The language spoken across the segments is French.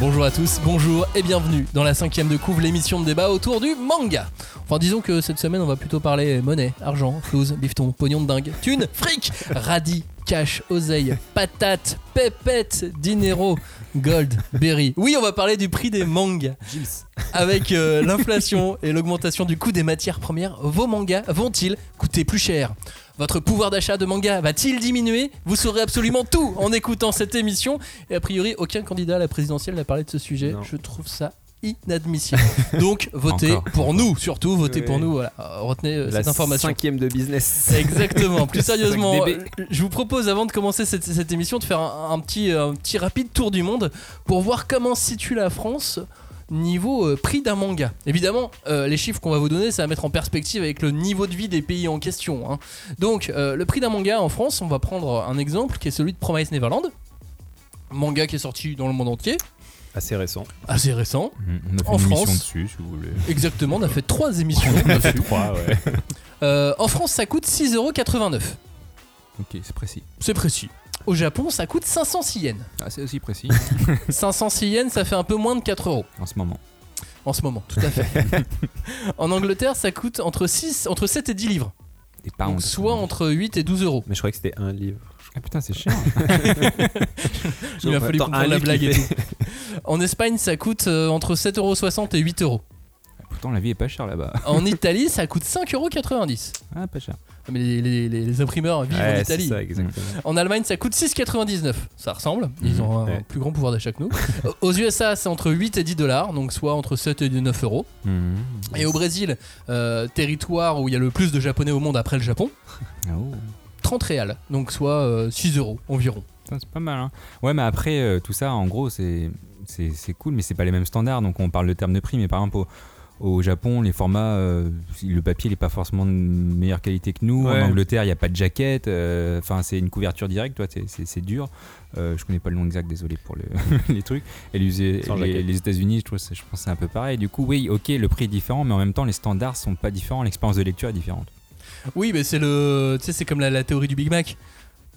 Bonjour à tous, bonjour et bienvenue dans la cinquième de couvre, l'émission de débat autour du manga. Enfin, disons que cette semaine, on va plutôt parler monnaie, argent, flouze, bifton, pognon de dingue, thune, fric, radis, cash, oseille, patate, pépette, dinero, gold, berry. Oui, on va parler du prix des mangas. Avec euh, l'inflation et l'augmentation du coût des matières premières, vos mangas vont-ils coûter plus cher? Votre pouvoir d'achat de manga va-t-il diminuer? Vous saurez absolument tout en écoutant cette émission. Et a priori, aucun candidat à la présidentielle n'a parlé de ce sujet. Non. Je trouve ça inadmissible. Donc, votez Encore. pour nous, surtout, votez Oui. pour nous. Voilà. Euh, Retenez euh, La cette information. cinquième de business. Exactement. Plus sérieusement, 5DB. euh, je vous propose avant de commencer cette, cette émission de faire un, un petit, un petit rapide tour du monde pour voir comment se situe la France niveau euh, prix d'un manga. Évidemment, euh, les chiffres qu'on va vous donner, ça va mettre en perspective avec le niveau de vie des pays en question. hein. Donc, euh, le prix d'un manga en France, on va prendre un exemple qui est celui de Promise Neverland. Manga qui est sorti dans le monde entier, Assez récent. assez récent. On a fait En une émission France. dessus, si vous voulez. Exactement, on a fait trois émissions. On a fait trois, ouais. Euh, en France, ça coûte 6,89€. Ok, c'est précis. C'est précis. Au Japon, ça coûte 506 yens. Ah, c'est aussi précis 506 yens, ça fait un peu moins de 4 euros en ce moment. en ce moment, tout à fait. en Angleterre, ça coûte entre, 6, entre 7 et 10 livres. Des pounds. Donc, soit entre 8 et 12 euros. Mais je crois que c'était un livre. Ah putain, c'est cher. Il a fallu comprendre la blague et tout. En Espagne, ça coûte euh, entre 7,60 euros et 8 euros. Pourtant, la vie est pas chère là-bas. En Italie, ça coûte 5,90 euros. Ah, pas cher. Mais les, les- les- les imprimeurs vivent en Ouais, c'est Italie. ça, exactement. En Allemagne, ça coûte 6,99. Ça ressemble. Ils Mhm, ont un ouais. plus grand pouvoir d'achat que nous. Aux USA, c'est entre 8 et 10 dollars, donc soit entre 7 et 9 euros. Mhm. Et au Brésil, euh, territoire où il y a le plus de japonais au monde après le Japon, Ah, oh. 30 réals, donc soit euh, 6 euros environ. C'est pas mal, hein. Ouais, mais après, euh, tout ça, en gros, c'est c'est c'est cool, mais c'est pas les mêmes standards. Donc, on parle de termes de prix, mais par exemple, au, au Japon, les formats, euh, le papier, il est pas forcément de meilleure qualité que nous. Ouais. En Angleterre, il n'y a pas de jaquette. euh, Enfin, c'est une couverture directe, toi, c'est- dur. Euh, je connais pas le nom exact, désolé pour le- les trucs. Et les, les, les États-Unis, je, trouve je pense que c'est un peu pareil. Du coup, oui, ok, le prix est différent, mais en même temps, les standards sont pas différents, l'expérience de lecture est différente. Oui, mais c'est le, tu sais, c'est comme la, la théorie du Big Mac.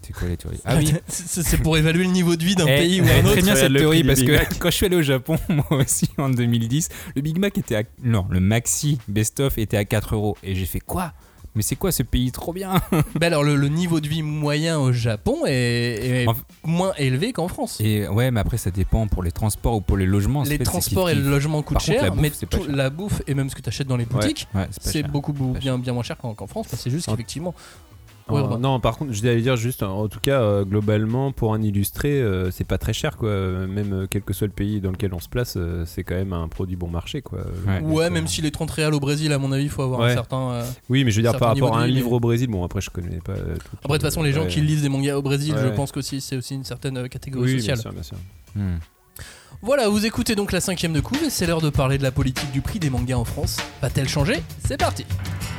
C'est quoi les théories Ah oui, c'est c'est pour évaluer le niveau de vie d'un Eh, pays ou eh, un autre. Très bien cette le théorie prix du parce Big que quand je suis allé au Japon, moi aussi en 2010, le Big Mac était à. Non, le Maxi Best of était à 4 euros. Et j'ai fait quoi? Mais c'est quoi ce pays trop bien Bah alors, le, le niveau de vie moyen au Japon est, est En- moins élevé qu'en France. Et ouais, mais après ça dépend pour les transports ou pour les logements. les fait, transports et le logement coûtent contre, cher, bouffe, mais tout- cher. la bouffe et même ce que tu achètes dans les boutiques, Ouais, c'est beaucoup, beaucoup bien, bien moins cher qu'en France. C'est juste En- qu'effectivement. Ouais, Robin. non, par contre, je allais dire juste, en tout cas, euh, globalement, pour un illustré, euh, c'est pas très cher, quoi. Même euh, quel que soit le pays dans lequel on se place, euh, c'est quand même un produit bon marché, quoi. Ouais. Même si les 30 réals au Brésil, à mon avis, il faut avoir un certain. euh, Oui, mais je veux dire, par rapport à un livre mais- au Brésil, bon, après, je connais pas euh, tout. Après, de toute façon, les gens Ouais. qui lisent des mangas au Brésil, je pense que c'est aussi une certaine catégorie Oui, bien sociale. sûr, bien sûr. Hmm. Voilà, vous écoutez donc la cinquième de couve et c'est l'heure de parler de la politique du prix des mangas en France. Va-t-elle changer? C'est parti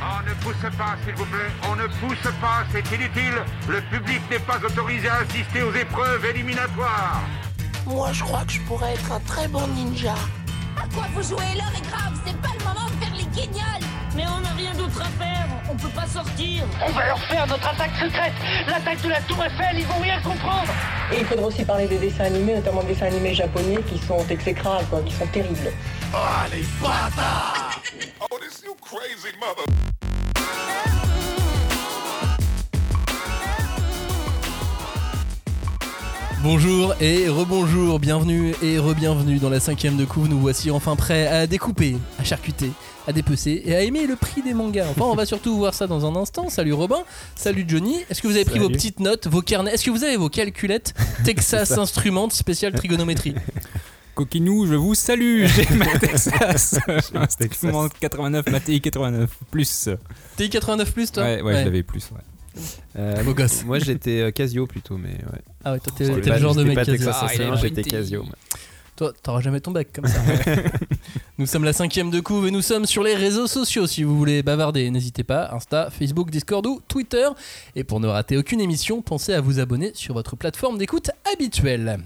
On ne pousse pas, s'il vous plaît. On ne pousse pas, c'est inutile. Le public n'est pas autorisé à assister aux épreuves éliminatoires. Moi, je crois que je pourrais être un très bon ninja. À quoi vous jouez? L'heure est grave, c'est pas le moment de faire les guignols Mais on n'a rien d'autre à faire, on peut pas sortir. On va leur faire notre attaque secrète, l'attaque de la Tour Eiffel, ils vont rien comprendre. Et il faudra aussi parler des dessins animés, notamment des dessins animés japonais qui sont exécrables, quoi, qui sont terribles. Bonjour et rebonjour, bienvenue et re-bienvenue dans la cinquième de couve. Nous voici enfin prêts à découper, à charcuter, à dépecer et à aimer le prix des mangas. Enfin, on va surtout voir ça dans un instant. Salut Robin, salut Johnny. Est-ce que vous avez pris vos petites notes, vos carnets? Est-ce que vous avez vos calculettes? Texas Instruments spécial trigonométrie Coquinou, je vous salue J'ai ma Texas Instrument 89, ma TI 89, plus. TI 89 plus toi? Ouais, ouais, je l'avais plus. Ouais. Euh, Beau gosse. Moi, j'étais euh, Casio plutôt, mais ouais. Ah ouais, toi t'es le genre de mec ça. Ah, j'étais. Casio. Toi, t'auras jamais ton bac comme ça. nous sommes la cinquième de couve et nous sommes sur les réseaux sociaux. Si vous voulez bavarder, n'hésitez pas. Insta, Facebook, Discord ou Twitter. Et pour ne rater aucune émission, pensez à vous abonner sur votre plateforme d'écoute habituelle.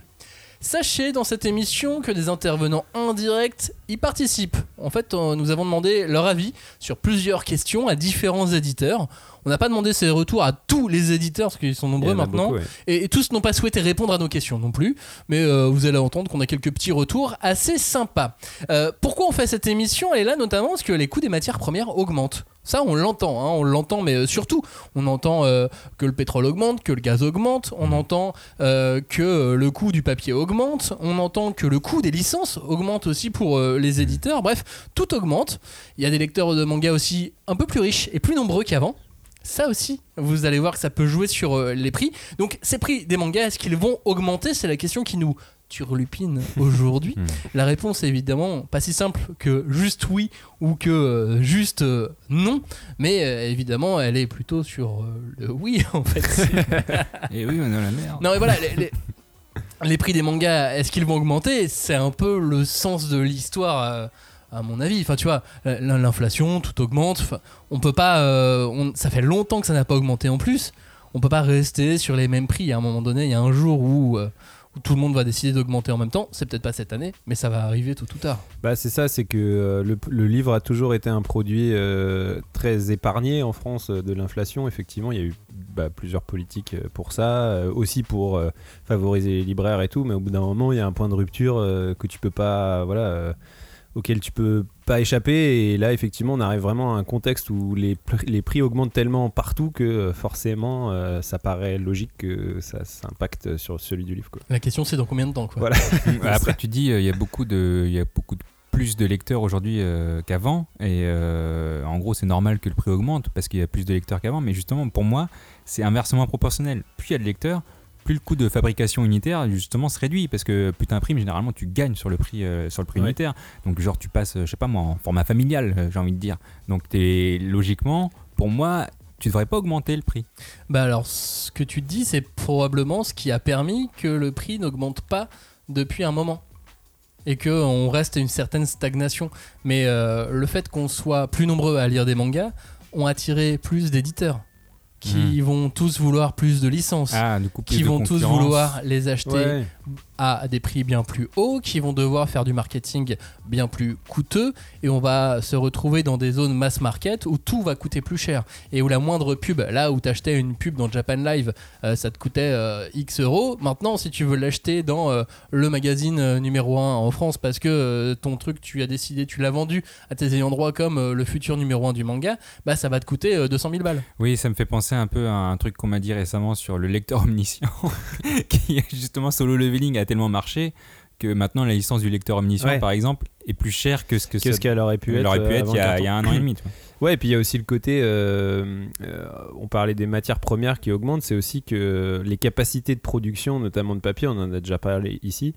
Sachez dans cette émission que des intervenants indirects y participent. En fait, euh, nous avons demandé leur avis sur plusieurs questions à différents éditeurs. On n'a pas demandé ces retours à tous les éditeurs, parce qu'ils sont nombreux maintenant. beaucoup, ouais. Et, et tous n'ont pas souhaité répondre à nos questions non plus, mais euh, vous allez entendre qu'on a quelques petits retours assez sympas. Euh, pourquoi on fait cette émission? Elle est là notamment parce que les coûts des matières premières augmentent. Ça, on l'entend, hein, on l'entend, mais euh, surtout, on entend euh, que le pétrole augmente, que le gaz augmente, on entend euh, que le coût du papier augmente, on entend que le coût des licences augmente aussi pour euh, les éditeurs. Bref, tout augmente. Il y a des lecteurs de manga aussi un peu plus riches et plus nombreux qu'avant. Ça aussi, vous allez voir que ça peut jouer sur euh, les prix. Donc, ces prix des mangas, est-ce qu'ils vont augmenter? C'est la question qui nous turlupine aujourd'hui. Hmm. La réponse est évidemment pas si simple que juste oui ou que euh, juste euh, non, mais évidemment, elle est plutôt sur le oui en fait. Et oui, on dans la merde. non, mais voilà, les, les- les prix des mangas, est-ce qu'ils vont augmenter? C'est un peu le sens de l'histoire. À mon avis, enfin tu vois, l'inflation, tout augmente. On peut pas, euh, ça fait longtemps que ça n'a pas augmenté en plus. On peut pas rester sur les mêmes prix. À un moment donné, il y a un jour où, euh, où tout le monde va décider d'augmenter en même temps. C'est peut-être pas cette année, mais ça va arriver tôt ou tard. Bah, c'est ça, c'est que euh, le, livre a toujours été un produit très épargné en France de l'inflation. Effectivement, il y a eu bah, plusieurs politiques pour ça, aussi pour favoriser les libraires et tout, mais au bout d'un moment, il y a un point de rupture que tu peux pas, voilà, auquel tu peux pas échapper. Et là, effectivement, on arrive vraiment à un contexte où les, pr- les prix augmentent tellement partout que euh, forcément, euh, ça paraît logique que ça, ça impacte sur celui du livre. Quoi. La question, c'est dans combien de temps quoi? Voilà. Après, tu dis, euh, il y a beaucoup de, il y a beaucoup de plus de lecteurs aujourd'hui euh, qu'avant, et euh, en gros, c'est normal que le prix augmente parce qu'il y a plus de lecteurs qu'avant. Mais justement, pour moi, c'est inversement proportionnel. Plus il y a de lecteurs, plus le coût de fabrication unitaire justement se réduit parce que plus t'imprimes, généralement, tu gagnes sur le prix, euh, sur le prix Ouais. unitaire. Donc, genre, tu passes, je sais pas moi, en format familial, euh, j'ai envie de dire. Donc, logiquement, pour moi, tu devrais pas augmenter le prix. Bah alors, ce que tu dis, c'est probablement ce qui a permis que le prix n'augmente pas depuis un moment. Et qu'on reste à une certaine stagnation. Mais euh, le fait qu'on soit plus nombreux à lire des mangas ont attiré plus d'éditeurs qui vont tous vouloir plus de licences, Ah, du coup, plus qui de vont tous vouloir les acheter Ouais. à des prix bien plus hauts, qui vont devoir faire du marketing bien plus coûteux, et on va se retrouver dans des zones mass market où tout va coûter plus cher, et où la moindre pub, là où tu achetais une pub dans Japan Live, euh, ça te coûtait euh, X euros, maintenant si tu veux l'acheter dans euh, le magazine euh, numéro 1 en France, parce que euh, ton truc, tu as décidé, tu l'as vendu à tes ayants droit comme euh, le futur numéro 1 du manga, bah ça va te coûter euh, 200 000 balles. Oui, ça me fait penser un peu à un truc qu'on m'a dit récemment sur le lecteur omniscient, qui justement solo leveling a tellement marché que maintenant la licence du lecteur omniscient, Ouais. par exemple, est plus chère que ce que ça qu'elle aurait pu être, aurait pu euh, être il y, a, le il y a un an et demi. tu vois. Ouais, et puis il y a aussi le côté, euh, euh, on parlait des matières premières qui augmentent, c'est aussi que les capacités de production, notamment de papier, on en a déjà parlé ici,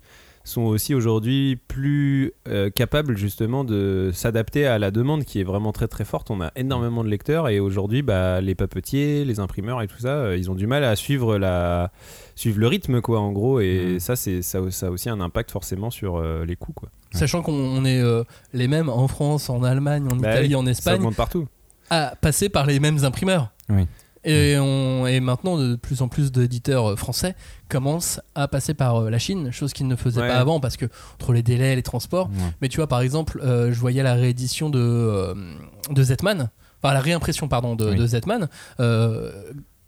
sont aussi aujourd'hui plus euh, capables justement de s'adapter à la demande qui est vraiment très très forte. On a énormément de lecteurs et aujourd'hui, bah, les papetiers, les imprimeurs et tout ça, euh, ils ont du mal à suivre la suivre le rythme quoi en gros et Mhm. ça c'est ça, ça a aussi un impact forcément sur euh, les coûts quoi. Sachant qu'on on est euh, les mêmes en France, en Allemagne, en Bah Italie, oui, en Ça Espagne, augmente partout. à passer par les mêmes imprimeurs. Oui. Et, on, et maintenant, de plus en plus d'éditeurs euh, français commencent à passer par euh, la Chine, chose qu'ils ne faisaient Ouais. pas avant parce que entre les délais, les transports. Ouais. Mais tu vois, par exemple, euh, je voyais la réédition de, euh, de Zetman, enfin la réimpression, pardon, de, Oui. de Zetman. euh,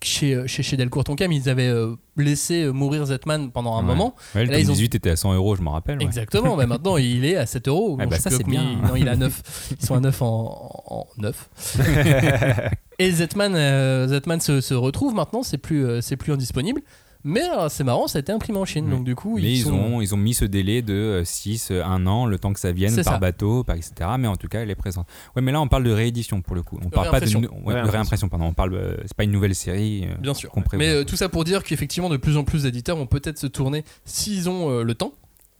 chez, chez, chez Delcourt ils avaient euh, laissé mourir Zetman pendant un Ouais. moment. Ouais, le Là, tome ils ont- 18 était à 100 euros, je m'en rappelle. ouais. Exactement, mais maintenant il est à 7 euros. Ah bah ça, c'est bien. il- Non, il est à 9. Ils sont à 9 en, en 9. Et Zetman, euh, Zetman se, se retrouve maintenant, c'est plus, euh, c'est plus indisponible. Mais euh, c'est marrant, ça a été imprimé en Chine. Donc du coup, Mais ils, ils, sont- ont, ils ont mis ce délai de 6, 1 an, le temps que ça vienne par ça. bateau, par etc. Mais en tout cas, elle est présente. Ouais, mais là, on parle de réédition pour le coup. On parle pas de, Réimpression. nou- ouais, de Réimpression. réimpression, pardon. On parle, euh, c'est pas une nouvelle série. euh, Bien sûr. Mais euh, tout ça pour dire qu'effectivement, de plus en plus d'éditeurs vont peut-être se tourner, s'ils ont euh, le temps,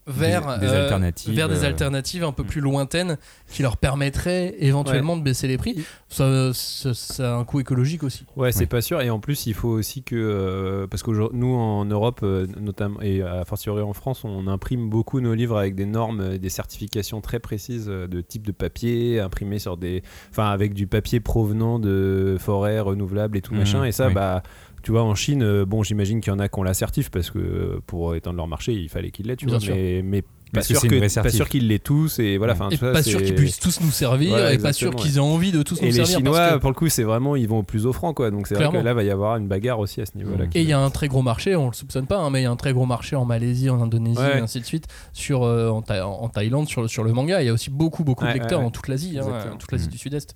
vers Des- des euh, alternatives, vers des euh, alternatives un peu mm. plus lointaines qui leur permettraient éventuellement de baisser les prix. Ça, ça, ça a un coût écologique aussi. Ouais, c'est Oui. pas sûr. Et en plus, il faut aussi que. euh, parce que nous, en Europe, euh, notamment, et à fortiori en France, on imprime beaucoup nos livres avec des normes et des certifications très précises de type de papier, imprimé sur des. Enfin, avec du papier provenant de forêts renouvelables et tout Mhm, machin. Et ça, oui. bah. Tu vois, en Chine, euh, bon, j'imagine qu'il y en a qui ont l'assertif parce que euh, pour étendre leur marché, il fallait qu'ils l'aient, tu Bien vois. sûr. Mais, mais pas Parce que sûr que- pas sûr qu'ils l'aient tous et voilà. Enfin, pas sûr qu'ils puissent tous nous servir, Ouais, et pas sûr qu'ils aient envie de tous nous Et les servir. Chinois, parce que- pour le coup, c'est vraiment, ils vont au plus offrant, quoi. Donc c'est vrai que Clairement. là, va y avoir une bagarre aussi à ce niveau-là. Et il y a un très gros marché, on le soupçonne pas, hein, mais il y a un très gros marché en Malaisie, en Indonésie, Ouais. et ainsi de suite, sur, euh, en, Thaï- en Thaïlande, sur, le- sur le manga. Il y a aussi beaucoup, beaucoup Ouais, de lecteurs ouais, dans toute l'Asie, hein, toute l'Asie Mm. du Sud-Est.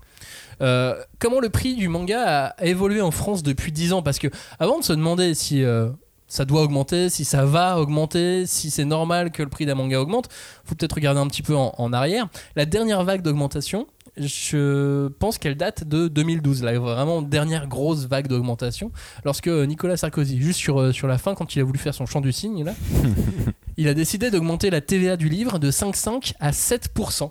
Euh, comment le prix du manga a, a évolué en France depuis 10 ans? Parce que avant de se demander si euh, ça doit augmenter, si ça va augmenter, si c'est normal que le prix d'un manga augmente, faut peut-être regarder un petit peu en, en arrière. La dernière vague d'augmentation, je pense qu'elle date de 2012, la vraiment dernière grosse vague d'augmentation, lorsque Nicolas Sarkozy, juste sur, euh, sur la fin, quand il a voulu faire son chant du cygne, là, il a décidé d'augmenter la TVA du livre de 5,5 à 7%.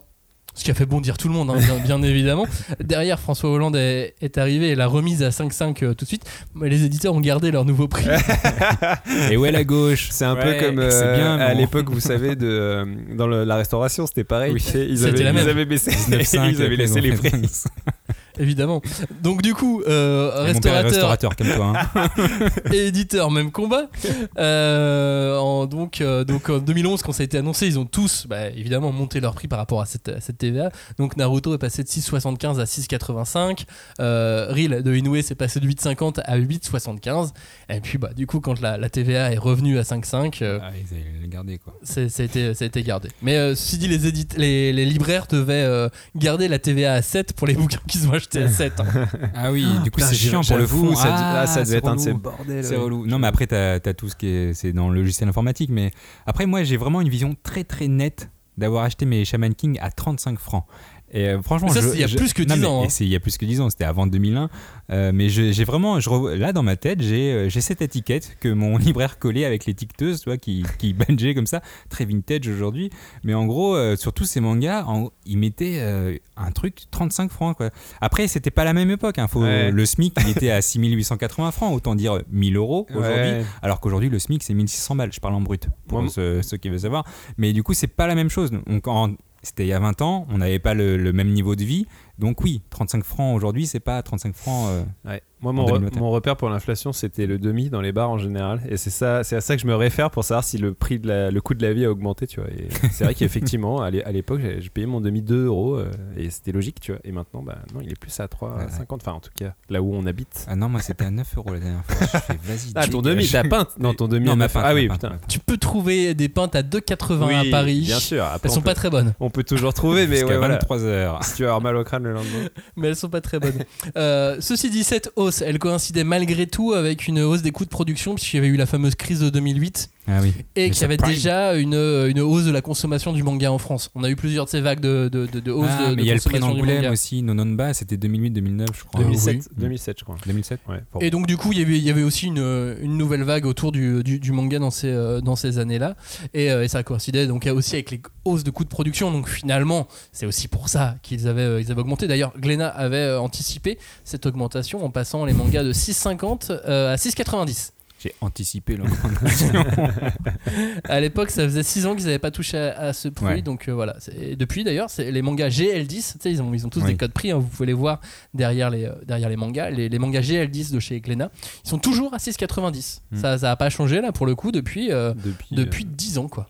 Ce qui a fait bondir tout le monde, hein, bien, bien évidemment. Derrière, François Hollande est, est arrivé et l'a remise à 5,5 euh, tout de suite. Mais les éditeurs ont gardé leur nouveau prix. Et ouais, la gauche. C'est un Ouais, peu comme euh, bien, à bon. l'époque, vous savez, de, euh, dans le- la restauration, c'était pareil. Oui. ils, avaient, la même. ils avaient baissé, 19,5, ils avaient laissé les prix. évidemment. Donc, du coup, euh, restaurateur restaurateur comme toi. hein. et éditeur, même combat. Euh, en, donc, euh, donc en 2011, quand ça a été annoncé, ils ont tous bah, évidemment monté leur prix par rapport à cette, à cette TVA. Donc Naruto est passé de 6,75 à 6,85. Euh, Reel de Inoue c'est passé de 8,50 à 8,75. Et puis bah, du coup, quand la, la TVA est revenue à 5,5, euh, Ah, ils gardé quoi. c'est- ça, a été, ça a été gardé. Mais ceci dit, les, les, les libraires devaient garder la TVA à 7 pour les bouquins qu'ils ont achetés à 7. hein. Ah oui, du coup c'est chiant pour le fond. Ça, ah, ah, ça devait c'est être un de ces bordels. C'est relou. Non, mais après, t'as as tout ce qui est. C'est dans le logiciel informatique. Mais après, moi, j'ai vraiment une vision très très nette d'avoir acheté mes Shaman King à 35 francs. Et euh, franchement, Mais ça, il y a plus que non, 10 mais ans, il y a plus que 10 ans, c'était avant 2001. Euh, mais j'ai vraiment, je là dans ma tête, j'ai euh, cette étiquette que mon libraire collait avec l'étiqueteuse, tu vois, qui, qui bangeait comme ça, très vintage aujourd'hui. Mais en gros, euh, sur tous ces mangas, en- ils mettaient un truc 35 francs. Quoi. Après, c'était pas la même époque. hein, faut- Ouais. Le SMIC, il était à 6880 francs, autant dire 1000 euros aujourd'hui. Ouais. Alors qu'aujourd'hui, le SMIC, c'est 1600 balles. Je parle en brut, pour ceux qui veulent savoir. Mais du coup, c'est pas la même chose. Donc, en- c'était il y a 20 ans, on n'avait pas le, même niveau de vie. Donc, oui, 35 francs aujourd'hui, c'est pas 35 francs. euh. Moi, mon, re- 2021. mon repère pour l'inflation, c'était le demi dans les bars en général. Et c'est ça, c'est à ça que je me réfère pour savoir si le prix de la, le coût de la vie a augmenté, tu vois. Et c'est vrai qu'effectivement, à l'é- à l'époque, j'ai payé mon demi 2 euros euh, et c'était logique, tu vois. Et maintenant, bah non, il est plus à 3,50. Enfin, en tout cas, là où on habite. Ah non, moi, c'était à 9 euros la dernière fois. Je fais, vas-y. Ah, ton demi, ta pinte Non, ton demi. Non, à ma neuf- pinte, Ah oui, pinte, putain. tu peux trouver des pintes à 2,80 Oui, à Paris. Bien sûr. Après, Elles sont on pas très bonnes. On peut toujours trouver, mais Jusqu'à ouais, voilà. 23 heures. Si tu vas avoir mal au crâne le lendemain. mais elles sont pas très bonnes. Euh, ceci dit, cette elle coïncidait malgré tout avec une hausse des coûts de production, puisqu'il y avait eu la fameuse crise de 2008 Ah oui. et qu'il y avait déjà une, une hausse de la consommation du manga en France. On a eu plusieurs de ces vagues de, de, de, de hausse Ah, de, mais il y a le prix d'Angoulême manga. aussi, Nononba, c'était 2008-2009, je crois. 2007, Oui. 2007, je crois. 2007 Ouais. Et donc du coup, il y avait, il y avait aussi une, une nouvelle vague autour du, du, du manga dans ces, euh, dans ces années-là. Et, euh, et ça coïncidait donc aussi avec les hausses de coûts de production. Donc finalement, c'est aussi pour ça qu'ils avaient, euh, ils avaient augmenté. D'ailleurs, Glénat avait euh, anticipé cette augmentation en passant les mangas de 6,50 euh, à 6,90. J'ai anticipé l'augmentation. À l'époque, ça faisait 6 ans qu'ils n'avaient pas touché à, à ce prix. Ouais. Donc euh, voilà. Et depuis d'ailleurs, les mangas GL10. Tu sais, ils ont, ils ont tous Oui. des codes prix. hein, vous pouvez les voir derrière les, euh, derrière les mangas. Les, les mangas GL10 de chez Glénat, ils sont toujours à 6,90. Mm. Ça n'a pas changé là pour le coup depuis, euh, Depuis, depuis euh, 10 ans quoi.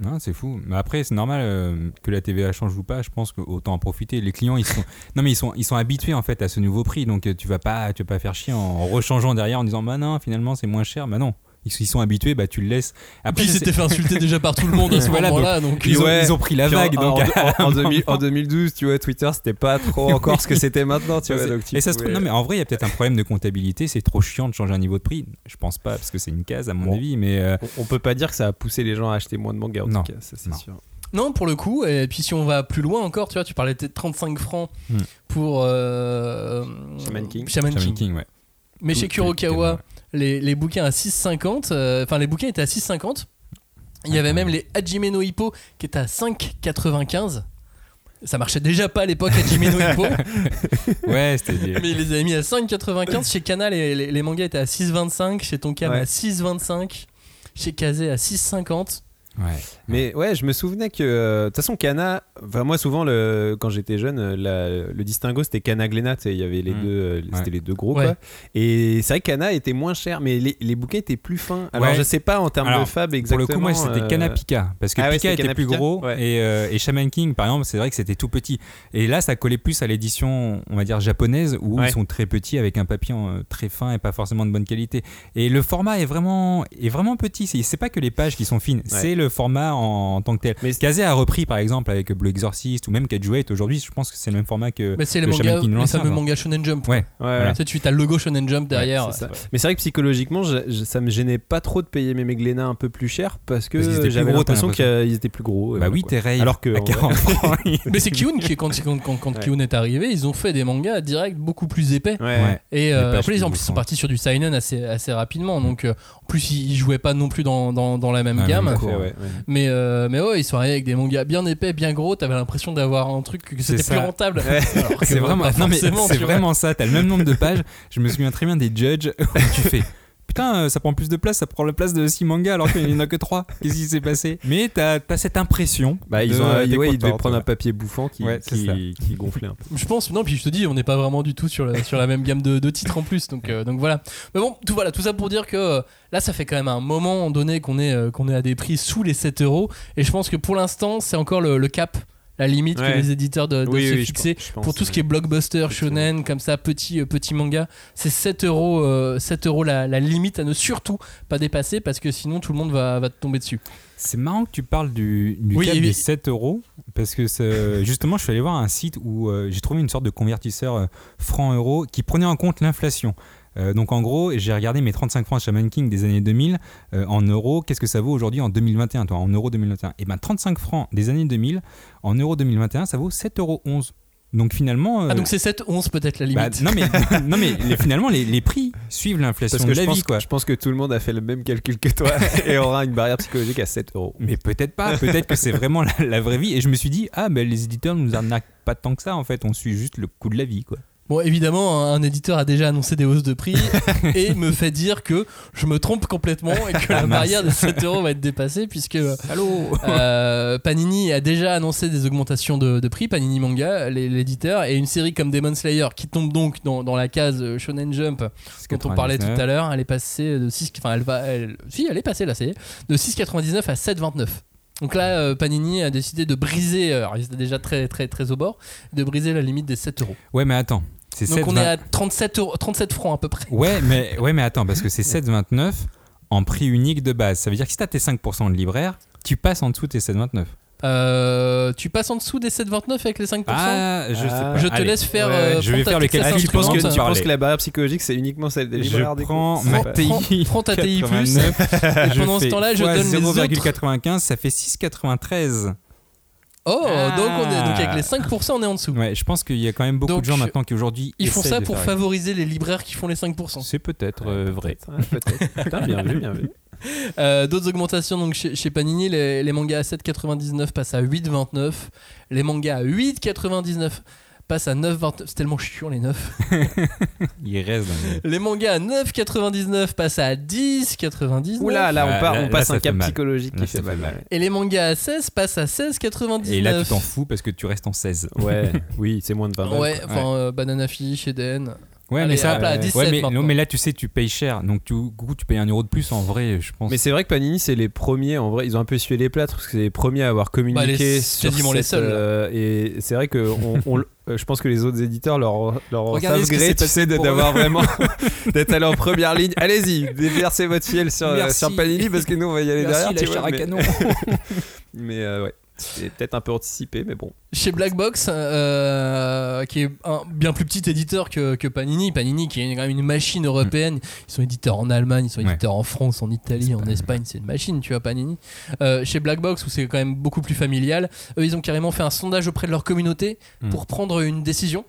Non, c'est fou. Mais après, c'est normal euh, que la TVA change ou pas. Je pense qu'autant en profiter. Les clients, ils sont, non mais ils sont, ils sont habitués en fait à ce nouveau prix. Donc euh, tu vas pas, tu vas pas faire chier en rechangeant derrière en disant bah non, finalement c'est moins cher. Bah non. Ils, ils sont habitués, bah tu le laisses. Et Après, puis ils s'étaient fait insulter déjà par tout le monde à ce Voilà, moment-là. Donc, ils, ont, Ouais. ils ont pris la Puis en- vague. en, donc, en- en 2000 en 2012, tu vois, Twitter, c'était pas trop encore ce que c'était maintenant, tu vois. donc tu et ça se trouve, non mais en vrai, il y a peut-être un problème de comptabilité. C'est trop chiant de changer un niveau de prix. Je pense pas parce que c'est une case à mon Bon. avis. Mais euh, on, on peut pas dire que ça a poussé les gens à acheter moins de mangas, en Non. tout cas, ça c'est Non. sûr. Non, pour le coup. Et puis si on va plus loin encore, tu vois, tu parlais de 35 francs Hmm. pour euh, Shaman King. Shaman King. King, ouais. Mais chez Kurokawa, les, les bouquins à 6,50. euh, Enfin, les bouquins étaient à 6,50. Il y avait même les Hajime no Hippo qui étaient à 5,95. Ça marchait déjà pas à l'époque Hajime no Hippo, Ouais, c'était. mais ils les avaient mis à 5,95. Chez Canal, les, les- les mangas étaient à 6,25. Chez Tonkam Ouais. à 6,25. Chez Kazé à 6,50. Ouais. Mais ouais, je me souvenais que euh, de toute façon Cana, enfin moi souvent le quand j'étais jeune, la- le distinguo c'était Cana Glénat, il y avait les Mm. deux, euh, c'était Ouais. les deux gros Ouais. quoi. Et c'est vrai que Cana était moins cher, mais les, les bouquets étaient plus fins. Alors Ouais. je sais pas en termes Alors, de fab Pour exactement. le coup, moi, c'était euh, Cana Pika. Parce que Ah Pika était plus Pika gros Ouais. et, euh, et Shaman King, par exemple, c'est vrai que c'était tout petit. Et là, ça collait plus à l'édition, on va dire, japonaise, où Ouais. ils sont très petits avec un papier très fin et pas forcément de bonne qualité. Et le format est vraiment, est vraiment petit. C'est c'est pas que les pages qui sont fines, c'est le format en, en tant que tel. Mais- Kazé a repris, par exemple, avec Blue Exorcist ou même Kajuate aujourd'hui, je pense que c'est le même format que. Mais c'est les le Shaman les l'ancien, fameux quoi. mangas Shonen Jump. Ouais. Ouais, Voilà. ouais. Tu sais, tu as le logo Shonen Jump derrière. C'est ça. Mais c'est vrai que psychologiquement, je- je- ça me gênait pas trop de payer mes Meglénat un peu plus cher parce que Parce qu'ils étaient plus j'avais gros, l'impression qu'ils étaient plus gros. Bah voilà, oui, t'es Ray. Alors que à en 40 francs. Mais c'est Kiun qui, quand, quand, quand, quand Ouais. Kiun est arrivé, ils ont fait des mangas direct beaucoup plus épais. Et euh, après, ils, en plus plus, ils sont partis sur du seinen assez, assez rapidement. Donc, euh, en plus, ils, jouaient pas non plus dans, dans, dans la même gamme. ouais, ouais. Mais, euh, mais ouais, ils sont arrivés avec des mangas bien épais, bien gros. T'avais l'impression d'avoir un truc que c'était plus rentable. C'est non mais vraiment ça. T'as le même nombre de pages. Je me souviens très bien des judges où tu fais. Putain, euh, ça prend plus de place, ça prend la place de 6 mangas alors qu'il n'y en a que 3. Qu'est-ce qui s'est passé? Mais t'as as cette impression. Bah, ils de- ont, t'es ouais, ils devaient prendre un papier bouffant qui, Ouais, qui, qui gonflait un peu. Je pense, non, puis je te dis, on n'est pas vraiment du tout sur la, sur la même gamme de, de titres en plus, donc, euh, donc voilà. Mais bon, tout, voilà, tout ça pour dire que euh, là, ça fait quand même un moment donné qu'on est, euh, qu'on est à des prix sous les 7 euros, et je pense que pour l'instant, c'est encore le, le cap, la limite que les éditeurs doivent Oui, se oui, je fixer. pense- je pense, Pour tout ce qui est blockbuster, shonen, comme ça, petit, euh, petit manga, c'est 7 euros, euh, 7 euros la, la limite à ne surtout pas dépasser parce que sinon tout le monde va, va te tomber dessus. C'est marrant que tu parles du, du Oui, cap oui. des 7 euros parce que c'est- justement, je suis allé voir un site où euh, j'ai trouvé une sorte de convertisseur euh, franc-euro qui prenait en compte l'inflation. Euh, donc en gros, j'ai regardé mes 35 francs Shaman King des années 2000 euh, en euros. Qu'est-ce que ça vaut aujourd'hui en 2021, toi, en euros 2021 Et ben 35 francs des années 2000 en euros 2021, ça vaut 7,11 euros. Donc finalement. euh, Ah, donc c'est 7, 11 peut-être la bah, limite. non mais, non mais les- finalement les, les prix suivent l'inflation Parce de je la pense, vie quoi. je pense que tout le monde a fait le même calcul que toi et aura une barrière psychologique à 7 euros. Mais peut-être pas, peut-être que c'est vraiment la, la vraie vie. Et je me suis dit, ah ben les éditeurs nous arnaquent pas tant que ça en fait, on suit juste le coût de la vie quoi. Bon, évidemment, un, un éditeur a déjà annoncé des hausses de prix et me fait dire que je me trompe complètement et que la Ah, barrière de 7 euros va être dépassée puisque euh, Panini a déjà annoncé des augmentations de, de prix, Panini Manga, l'éditeur, et une série comme Demon Slayer qui tombe donc dans, dans la case euh, Shonen Jump dont on parlait tout à l'heure, elle est passée de 6, enfin elle va, elle, si elle est passée là, c'est de 6,99 à 7,29. Donc là, euh, Panini a décidé de briser, euh, alors ils étaient déjà très très très au bord, de briser la limite des 7 euros. Ouais mais attends, c'est Donc 7, on est à 37, euros, 37 francs à peu près. Ouais mais, ouais mais attends, parce que c'est 7,29 en prix unique de base. Ça veut dire que si t'as tes 5% de libraire, tu passes en dessous de tes 7,29. Euh, tu passes en dessous des 7,29 avec les 5% Ah, je sais pas. Je te Allez. laisse faire. Ouais, euh, je vais ta faire le calcul. tu penses, que, tu penses que la barrière psychologique c'est uniquement celle des libraires Je du coup prends ma TI. Prends- ta TI+. 89, Et pendant ce fais temps-là, je fois donne les autres. 0,95, ça fait 6,93. Oh, Ah. donc, on est, donc avec les 5%, on est en dessous. Ouais, je pense qu'il y a quand même beaucoup Donc, de gens maintenant qui aujourd'hui Ils font essayent ça de pour faire- favoriser les libraires qui font les 5%. C'est peut-être euh, vrai. Peut-être. Putain, bien vu, bien vu. Euh, D'autres augmentations donc chez, chez Panini, les, les mangas à 7,99 passent à 8,29. Les mangas à 8,99 passent à 9,29. C'est tellement chiant les 9. Il reste dans les- Les mangas à 9,99 passent à 10,99. Oula, là on, Ouais, part, là- on là, passe un cap mal. psychologique Là, qui fait mal. mal. Et les mangas à 16 passent à 16,99. Et là, tu t'en fous parce que tu restes en 16. Ouais, oui, c'est moins de 20 balles. Ouais, enfin, euh, Banana Fish, Eden. Ouais, Allez, mais ça. hop là, ouais. 17 Ouais, mais, maintenant. non, mais là, tu sais, tu payes cher. Donc, tu, du coup, tu payes un euro de plus. En vrai, je pense. Mais c'est vrai que Panini, c'est les premiers, en vrai, ils ont un peu essuyé les plâtres parce que c'est les premiers à avoir communiqué Bah, les- sur quasiment les seuls, euh, et c'est vrai que on, on- euh, je pense que les autres éditeurs leur, leur Regardez savent ce qui gré, s'est tu passé sais, de- pour d'avoir vraiment d'être allé en première ligne. Allez-y, déversez votre fiel sur, euh, Merci. sur Panini parce que nous on va y aller Merci, derrière. la tu vois, à mais canon. mais, euh, ouais, c'est peut-être un peu anticipé, mais bon. Chez Black Box, euh, qui est un bien plus petit éditeur que, que Panini, Panini qui est quand même une machine européenne, ils sont éditeurs en Allemagne, ils sont Ouais. éditeurs en France, en Italie, en Espagne, c'est une machine, tu vois, Panini. Euh, chez Black Box, où c'est quand même beaucoup plus familial, eux ils ont carrément fait un sondage auprès de leur communauté Mm. pour prendre une décision.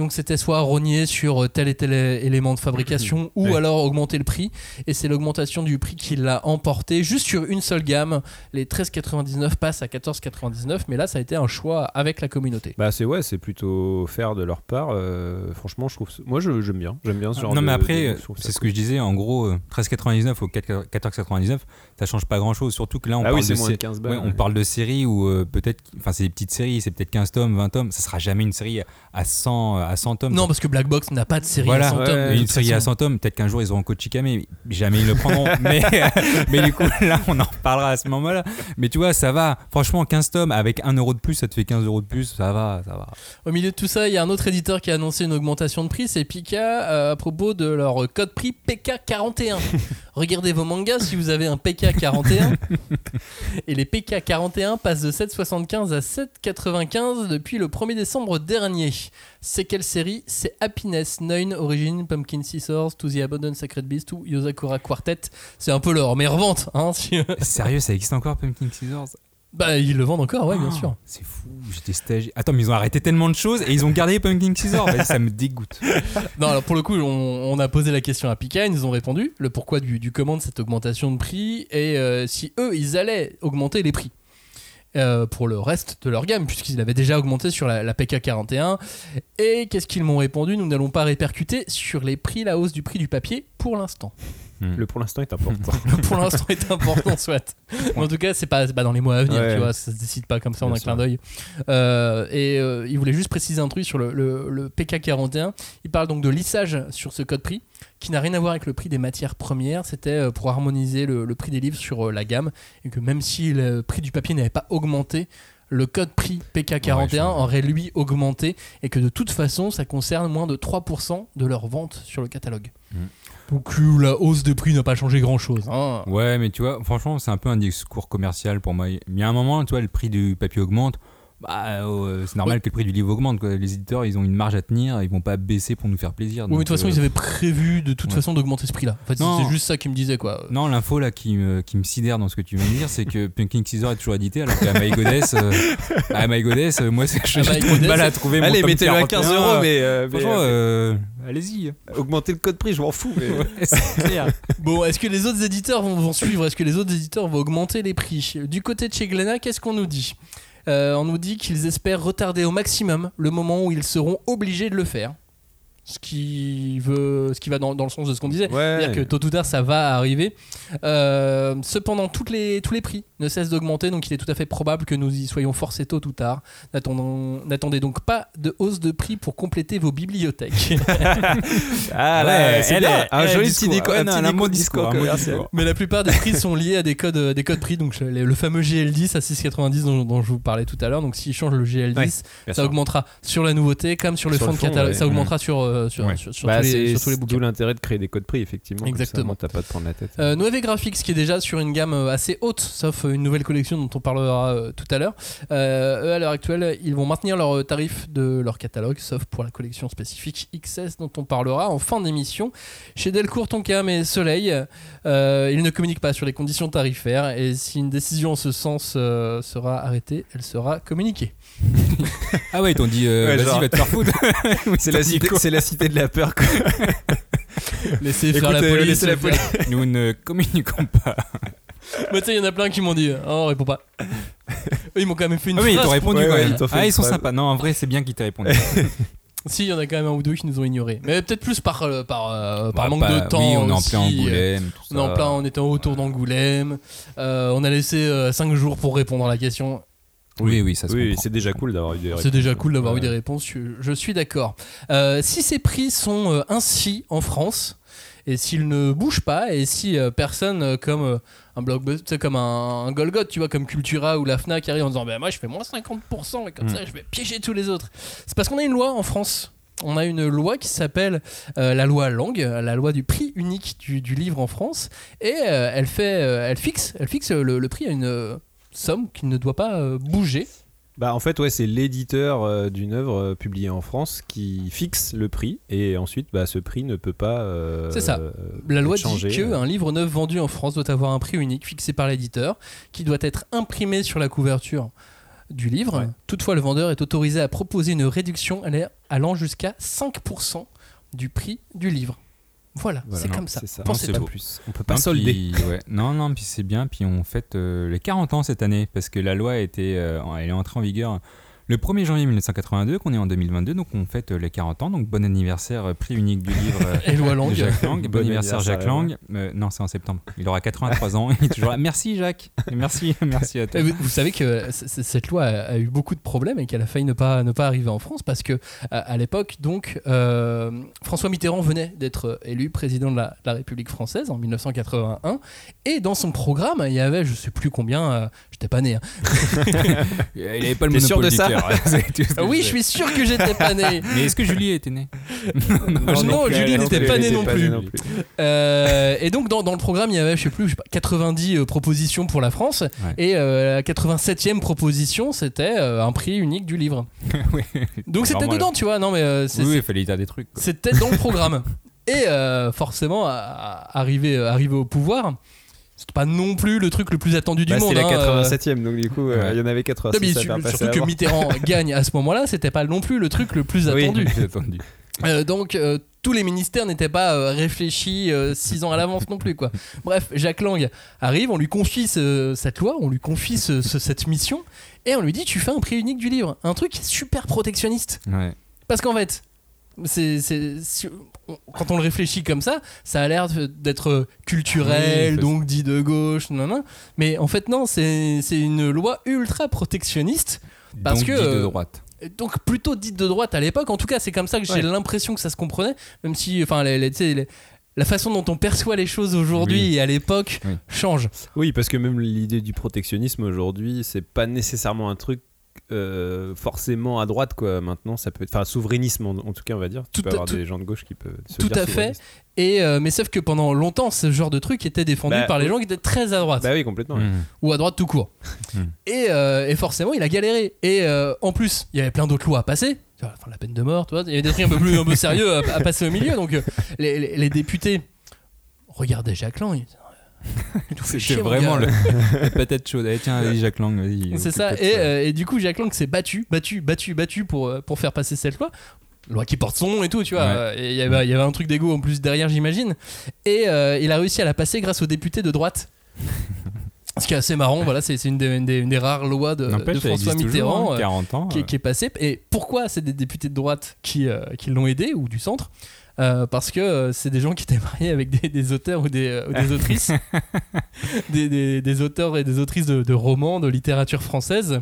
Donc c'était soit rogner sur euh, tel et tel é- élément de fabrication ou Ouais. alors augmenter le prix. Et c'est l'augmentation du prix qui l'a emporté juste sur une seule gamme. Les 13,99 passent à 14,99. Mais là, ça a été un choix avec la communauté. Bah c'est ouais, c'est plutôt faire de leur part. euh, franchement, je trouve. Moi, j'aime bien. J'aime bien ce genre non, de- mais après, euh, c'est ce que je disais, en gros, euh, 13,99 ou 4 14,99, ça change pas grand chose. Surtout que là, on Ah parle oui, de moins sé- de 15 balles. Ouais, on ouais. parle de séries où euh, peut-être, enfin c'est des petites séries, c'est peut-être 15 tomes, 20 tomes, ça sera jamais une série à 100, à 100 tomes. Non, parce que Black Box n'a pas de série Voilà, à 100 ouais, tomes. une série à façon. 100 tomes, peut-être qu'un jour ils auront Kochikame, mais jamais ils le prendront. mais, mais du coup, là, on en reparlera à ce moment-là. Mais tu vois, ça va. Franchement, 15 tomes avec 1 euro de plus, ça te fait 15 euros de plus, ça va, ça va. Au milieu de tout ça, il y a un autre éditeur qui a annoncé une augmentation de prix, c'est Pika euh, à propos de leur code prix PK41. Regardez vos mangas si vous avez un PK41. Et les PK41 passent de 7,75 à 7,95 depuis le 1er décembre dernier. C'est quelle série? C'est Happiness 9 Origin Pumpkin Scissors To the Abandoned Sacred Beast ou Yosakura Quartet. C'est un peu leur meilleure vente. Hein, si- Sérieux, ça existe encore Pumpkin Scissors? Bah, ils le vendent encore, ouais, bien Ah, sûr. C'est fou, j'étais stagiaire. Attends, mais ils ont arrêté tellement de choses et ils ont gardé Pumpkin Scissors. Ça me dégoûte. Non, alors pour le coup, on, on a posé la question à Pika, ils nous ont répondu le pourquoi du, du comment de cette augmentation de prix et euh, si eux, ils allaient augmenter les prix. Euh, pour le reste de leur gamme, puisqu'ils avaient déjà augmenté sur la, la PK41. Et qu'est-ce qu'ils m'ont répondu? Nous n'allons pas répercuter sur les prix, la hausse du prix du papier pour l'instant. Le pour l'instant est important. pour l'instant est important, soit. En tout cas, c'est pas, pas dans les mois à venir, Ouais. tu vois, ça se décide pas comme ça en un clin d'œil. Euh, et euh, il voulait juste préciser un truc sur le, le- le PK41. Il parle donc de lissage sur ce code prix, qui n'a rien à voir avec le prix des matières premières. C'était euh, pour harmoniser le, le prix des livres sur euh, la gamme, et que même si le prix du papier n'avait pas augmenté, le code prix PK41 Ouais, je vois. aurait lui augmenté, et que de toute façon, ça concerne moins de 3% de leurs ventes sur le catalogue. Mm. Donc euh, la hausse des prix n'a pas changé grand-chose. hein. Ouais, mais tu vois, franchement, c'est un peu un discours commercial pour moi. Il y a un moment, tu vois, le prix du papier augmente. Bah, euh, c'est normal que le prix du livre augmente. quoi. Les éditeurs, ils ont une marge à tenir, ils vont pas baisser pour nous faire plaisir. Oui, mais de toute façon, euh, ils avaient prévu de toute ouais. façon d'augmenter ce prix-là. En fait, Non. c'est juste ça qu'ils me disaient, quoi. Non, l'info là qui me, qui me sidère dans ce que tu viens de dire, c'est que Pumpkin Scissors est toujours édité, alors qu'à My Goddess, euh, à My Goddess, euh, moi, c'est j'ai Ah, My trop de mal à trouver Allez, mettez-le à 15 41. euros, mais, euh, mais, Franchement, allez-y. augmentez le code prix, je m'en fous. mais- Ouais, c'est clair. Bon, est-ce que les autres éditeurs vont, vont suivre? Est-ce que les autres éditeurs vont augmenter les prix? Du côté de chez Glénat, qu'est-ce qu'on nous dit? Euh, On nous dit qu'ils espèrent retarder au maximum le moment où ils seront obligés de le faire. Ce qui, veut, ce qui va dans, dans le sens de ce qu'on disait. Ouais. C'est-à-dire que tôt ou tard, ça va arriver. Euh, cependant, toutes les, tous les prix ne cessent d'augmenter, donc il est tout à fait probable que nous y soyons forcés tôt ou tard. N'attendez donc pas de hausse de prix pour compléter vos bibliothèques. Ah Ouais, c'est elle bien. Un joli discours. petit déco- Ouais, un un bon discours discours, discours. Mais la plupart des prix sont liés à des codes, des codes prix, donc le fameux GL10 à 6,90 dont, dont je vous parlais tout à l'heure. Donc s'ils changent le GL10, Ouais, bien ça sûr. augmentera sur la nouveauté comme sur le Sur fond le de catalogue. ouais. Ça augmentera sur, euh, sur, Ouais. sur, sur Bah, tous les, c'est sur tous les bouquins. d'où l'intérêt de créer des codes prix, effectivement. Exactement. T'as pas de prendre la tête. Euh, Noévé Graphics qui est déjà sur une gamme euh, assez haute, sauf une nouvelle collection dont on parlera euh, tout à l'heure. Euh, eux, à l'heure actuelle, ils vont maintenir leur euh, tarif de leur catalogue, sauf pour la collection spécifique XS dont on parlera en fin d'émission. Chez Delcourt, Tonkam et Soleil, euh, ils ne communiquent pas sur les conditions tarifaires et si une décision en ce sens euh, sera arrêtée, elle sera communiquée. Ah ouais, ils t'ont dit, euh, Ouais, vas-y, va te faire foutre. C'est la, cité- c'est la cité de la peur. quoi. Laissez faire la police. la Nous ne communiquons pas. Mais tu sais, il y en a plein qui m'ont dit, oh, on répond pas. Eux, ils m'ont quand même fait une Ah oui, ils phrase t'ont répondu Ouais, quand ouais, même. ils t'ont fait Ah, une ils sont phrase. sympas. Non, en vrai, c'est bien qu'ils t'aient répondu. Si, il y en a quand même un ou deux qui nous ont ignorés. Mais peut-être plus par, euh, par, euh, par Bah, manque bah, de temps. Oui, on est en plein aussi. Angoulême. tout On est en ça. plein, on était autour d'Angoulême. Euh, on a laissé 5 jours pour répondre à la question. Oui, oui, ça se Oui, comprend. c'est déjà cool d'avoir eu des C'est réponses. déjà cool d'avoir eu des réponses, je, je suis d'accord. Euh, si ces prix sont euh, ainsi en France, et s'ils ne bougent pas, et si euh, personne euh, comme euh, un blockbuster, comme un, un Golgot, tu vois, comme Cultura ou la Fnac arrive en disant ben moi je fais moins 50% et comme Mm. ça je vais piéger tous les autres. C'est parce qu'on a une loi en France. On a une loi qui s'appelle la loi Langue, la loi du prix unique du, du livre en France, et elle fait, elle fixe, elle fixe le, le prix à une somme qui ne doit pas bouger. Bah, en fait, ouais, c'est l'éditeur euh, d'une œuvre euh, publiée en France qui fixe le prix et ensuite, bah, ce prix ne peut pas. euh, C'est ça. La loi dit que un livre neuf vendu en France doit avoir un prix unique fixé par l'éditeur, qui doit être imprimé sur la couverture du livre. Ouais. Toutefois, le vendeur est autorisé à proposer une réduction allant jusqu'à 5% du prix du livre. Voilà, Voilà. c'est Non, comme ça. Ça. Pensez c'est pas plus. On peut pas Non, solder. puis- ouais. Non, non, puis c'est bien. Puis on fête euh, les 40 ans cette année parce que la loi a été, euh, elle est entrée en vigueur le 1er janvier 1982, qu'on est en 2022, donc on fête euh, les 40 ans. Donc bon anniversaire, euh, prix unique du livre. euh, Et loi de Lang. Jacques Lang. Bon, Bon anniversaire Jacques Lang. Euh, non, c'est en septembre. Il aura 83 ans. Il est toujours là. Merci Jacques. Merci, merci à toi. Vous, vous savez que cette loi a, a eu beaucoup de problèmes et qu'elle a failli ne pas, ne pas arriver en France parce que à, à l'époque, donc, euh, François Mitterrand venait d'être élu président de la, de la République française en 1981 et dans son programme, il y avait, je sais plus combien, euh, j'étais pas né. hein. Il avait pas le sûr monopole de ça oui, je suis sûr que j'étais pas né. Mais est-ce que Julie était née Non, non, plus, Julie n'était pas née non plus. née non plus. Euh, et donc dans, dans le programme, il y avait, je sais plus, je sais pas, 90 euh, propositions pour la France. Et euh, la 87e proposition, c'était euh, un prix unique du livre. Oui. Donc c'était dedans, tu vois. Non mais euh, Oui, oui, il fallait dire des trucs. c'était dans le programme. Et euh, forcément, à- euh, arrivé au pouvoir, c'était pas non plus le truc le plus attendu du Bah, monde. C'était la hein, euh. 87ème, donc du coup, euh, Ouais. il y en avait Non, 86 mais à surtout que. Mitterrand gagne à ce moment-là, c'était pas non plus le truc le plus Oui. attendu. Euh, donc euh, tous les ministères n'étaient pas euh, réfléchis six ans à l'avance non plus quoi. Bref, Jacques Lang arrive, on lui confie ce- cette loi, on lui confie ce- ce- cette mission et on lui dit tu fais un prix unique du livre, un truc super protectionniste. Ouais. Parce qu'en fait, c'est, quand on le réfléchit comme ça, ça a l'air d'être culturel, Oui, parce- donc dit de gauche, nan, nan. mais en fait non, c'est, une loi ultra protectionniste. Parce Donc, que, dit de euh, droite. donc plutôt dite de droite à l'époque. En tout cas, c'est comme ça que j'ai Ouais. l'impression que ça se comprenait, même si, enfin, les- les- tu sais, les- la façon dont on perçoit les choses aujourd'hui Oui. et à l'époque Oui. change. Oui, parce que même l'idée du protectionnisme aujourd'hui, c'est pas nécessairement un truc euh, forcément à droite, quoi. Maintenant, ça peut être. Enfin, souverainisme, en, en tout cas, on va dire. Tout tu peux à- avoir tout- des gens de gauche qui peuvent. se tout dire à fait. Et euh, mais sauf que pendant longtemps, ce genre de truc était défendu Bah, par les oui. gens qui étaient très à droite Bah oui, complètement. Mmh. ou à droite tout court. Hmm. Et, euh, et forcément, il a galéré. Et euh, en plus, il y avait plein d'autres lois à passer. Enfin, la peine de mort, tu vois, il y avait des trucs un peu plus un peu sérieux à, à passer au milieu. Donc, les, les- les députés regardaient Jacques Lang. ils disaient, C'était vraiment le, la patate chaude. Allez, tiens, allez, Jacques Lang, vas-y. C'est ça. Et, euh, et du coup, Jacques Lang s'est battu, battu, battu, battu pour, euh, pour faire passer cette loi. Loi qui porte son nom et tout, tu vois. Ouais. Euh, il y avait, il y avait un truc d'égo en plus derrière, j'imagine. Et euh, il a réussi à la passer grâce aux députés de droite. Ce qui est assez marrant, voilà, c'est une, des- une des, une des rares lois de, François toujours, Mitterrand hein, euh, 40 ans. qui, euh. qui est passée. Et pourquoi c'est des députés de droite qui, euh, qui l'ont aidé ou du centre? Euh, parce que euh, c'est des gens qui étaient mariés avec des, des auteurs ou des, euh, ou des autrices, des, auteurs et des autrices de, de romans, de littérature française.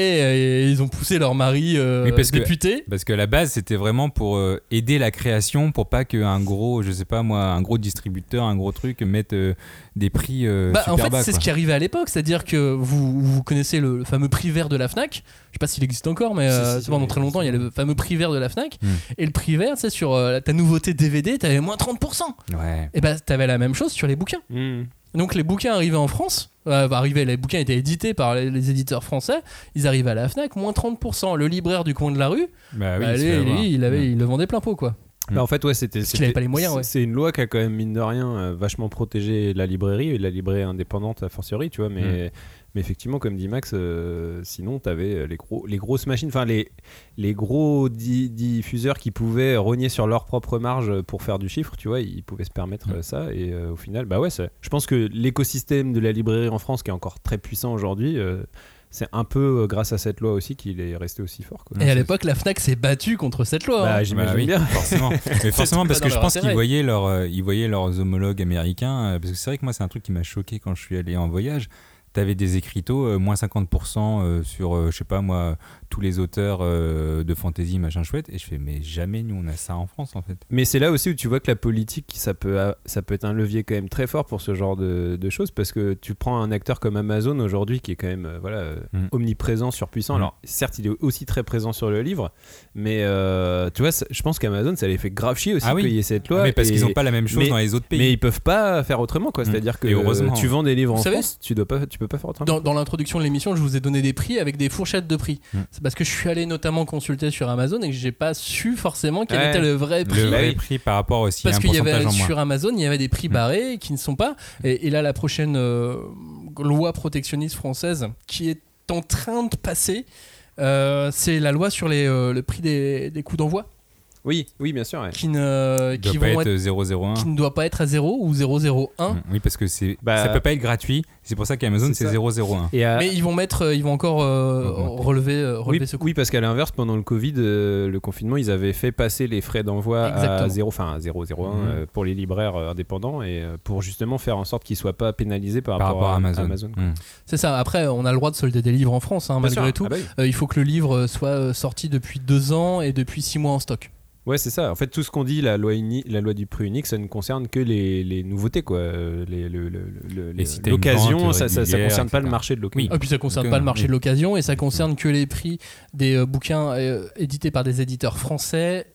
Et, euh, ils ont poussé leur mari euh, Oui, parce que- député. Parce qu'à la base, c'était vraiment pour euh, aider la création, pour pas qu'un gros, je sais pas moi, un gros distributeur, un gros truc mette euh, des prix euh, Bah, super en fait, bas. c'est ce qui arrivait à l'époque, c'est-à-dire que vous, vous connaissez le, le fameux prix vert de la Fnac. Je sais pas s'il existe encore, mais euh, c'est pendant très longtemps, il y a le fameux prix vert de la Fnac. Hmm. Et le prix vert, c'est sur euh, ta nouveauté DVD, t'avais moins 30%. Ouais. Et bah, t'avais la même chose sur les bouquins. Mmh. Donc les bouquins arrivaient en France, euh, arrivaient, les bouquins étaient édités par les, les éditeurs français, ils arrivaient à la Fnac, moins 30%. Le libraire du coin de la rue, Bah oui, bah, il lui, lui, avait, Mm. il le vendait plein pot quoi. Bah, en fait, ouais, c'était. Parce pas les moyens, ouais. C'est une loi qui a quand même, mine de rien, euh, vachement protégé la librairie et la librairie indépendante a fortiori, tu vois. Mais, mais effectivement, comme dit Max, euh, sinon, tu avais les, gros, les grosses machines, enfin, les, les gros di- diffuseurs qui pouvaient rogner sur leur propre marge pour faire du chiffre, tu vois, ils pouvaient se permettre euh, ça. Et euh, au final, bah ouais, ça- je pense que l'écosystème de la librairie en France, qui est encore très puissant aujourd'hui, euh, c'est un peu euh, grâce à cette loi aussi qu'il est resté aussi fort. Quoi. Et à l'époque, la Fnac s'est battue contre cette loi. hein. Bah, j'imagine Bah oui, bien. forcément. Mais forcément, parce que je pense qu'ils voyaient, leur, euh, ils voyaient leurs homologues américains. euh, parce que c'est vrai que moi, c'est un truc qui m'a choqué quand je suis allé en voyage. T'avais des écriteaux, euh, moins 50% euh, sur, euh, je sais pas moi, tous les auteurs euh, de fantasy, machin chouette. Et je fais, mais jamais nous, on a ça en France, en fait. Mais c'est là aussi où tu vois que la politique, ça peut, ça peut être un levier quand même très fort pour ce genre de, de choses, parce que tu prends un acteur comme Amazon aujourd'hui, qui est quand même euh, voilà, Mm. omniprésent, surpuissant. Mm. Alors certes, il est aussi très présent sur le livre, mais euh, tu vois, ça- je pense qu'Amazon, ça les fait grave chier aussi Ah oui. qu'il y ait cette loi. mais parce qu'ils n'ont pas la même chose mais- dans les autres pays. Mais ils peuvent pas faire autrement, quoi. Mm. C'est-à-dire que heureusement. tu vends des livres en savez, France, tu dois pas, tu peux pas faire autrement. Dans, dans l'introduction de l'émission, je vous ai donné des prix avec des fourchettes de prix. Parce que je suis allé notamment consulter sur Amazon et que j'ai pas su forcément quel Ouais. était le vrai prix. le vrai prix par rapport aussi à Parce qu'il y avait sur Amazon, il y avait des prix Mm. barrés qui ne sont pas. Et, et là, la prochaine euh, loi protectionniste française, qui est en train de passer. Euh, c'est la loi sur les, euh, le prix des, des coups d'envoi Oui, oui, bien sûr. ouais. qui ne, doit qui pas vont être être- 001. qui ne doit pas être à 0 ou 001. Mm, Oui, parce que c'est Bah, ça peut pas être gratuit. C'est pour ça qu'Amazon c'est c'est ça. 001. Et à- Mais ils vont mettre, euh, ils vont encore euh, Augmenter. relever, euh, oui, relever ce coût. oui, parce qu'à l'inverse, pendant le Covid, euh, le confinement, ils avaient fait passer les frais d'envoi à Exactement. 0, enfin à 0,01 Mhm. euh, pour les libraires indépendants et euh, pour justement faire en sorte qu'ils soient pas pénalisés par, Par rapport, rapport à Amazon. Mm. C'est ça. Après, on a le droit de solder des livres en France, hein, malgré sûr. tout. Ah bah oui. Euh, il faut que le livre soit sorti depuis deux ans et depuis six mois en stock. Ouais, c'est ça. En fait, tout ce qu'on dit, la loi, uni- la loi du prix unique, ça ne concerne que les, les nouveautés, quoi. Euh, Les, le- le- le- Et les- si t'as une l'occasion, ça, ça, concerne pas le marché de l'occasion. Oui. Et puis ça concerne Donc, pas euh, le marché oui. de l'occasion et ça concerne que les prix des euh, bouquins euh, édités par des éditeurs français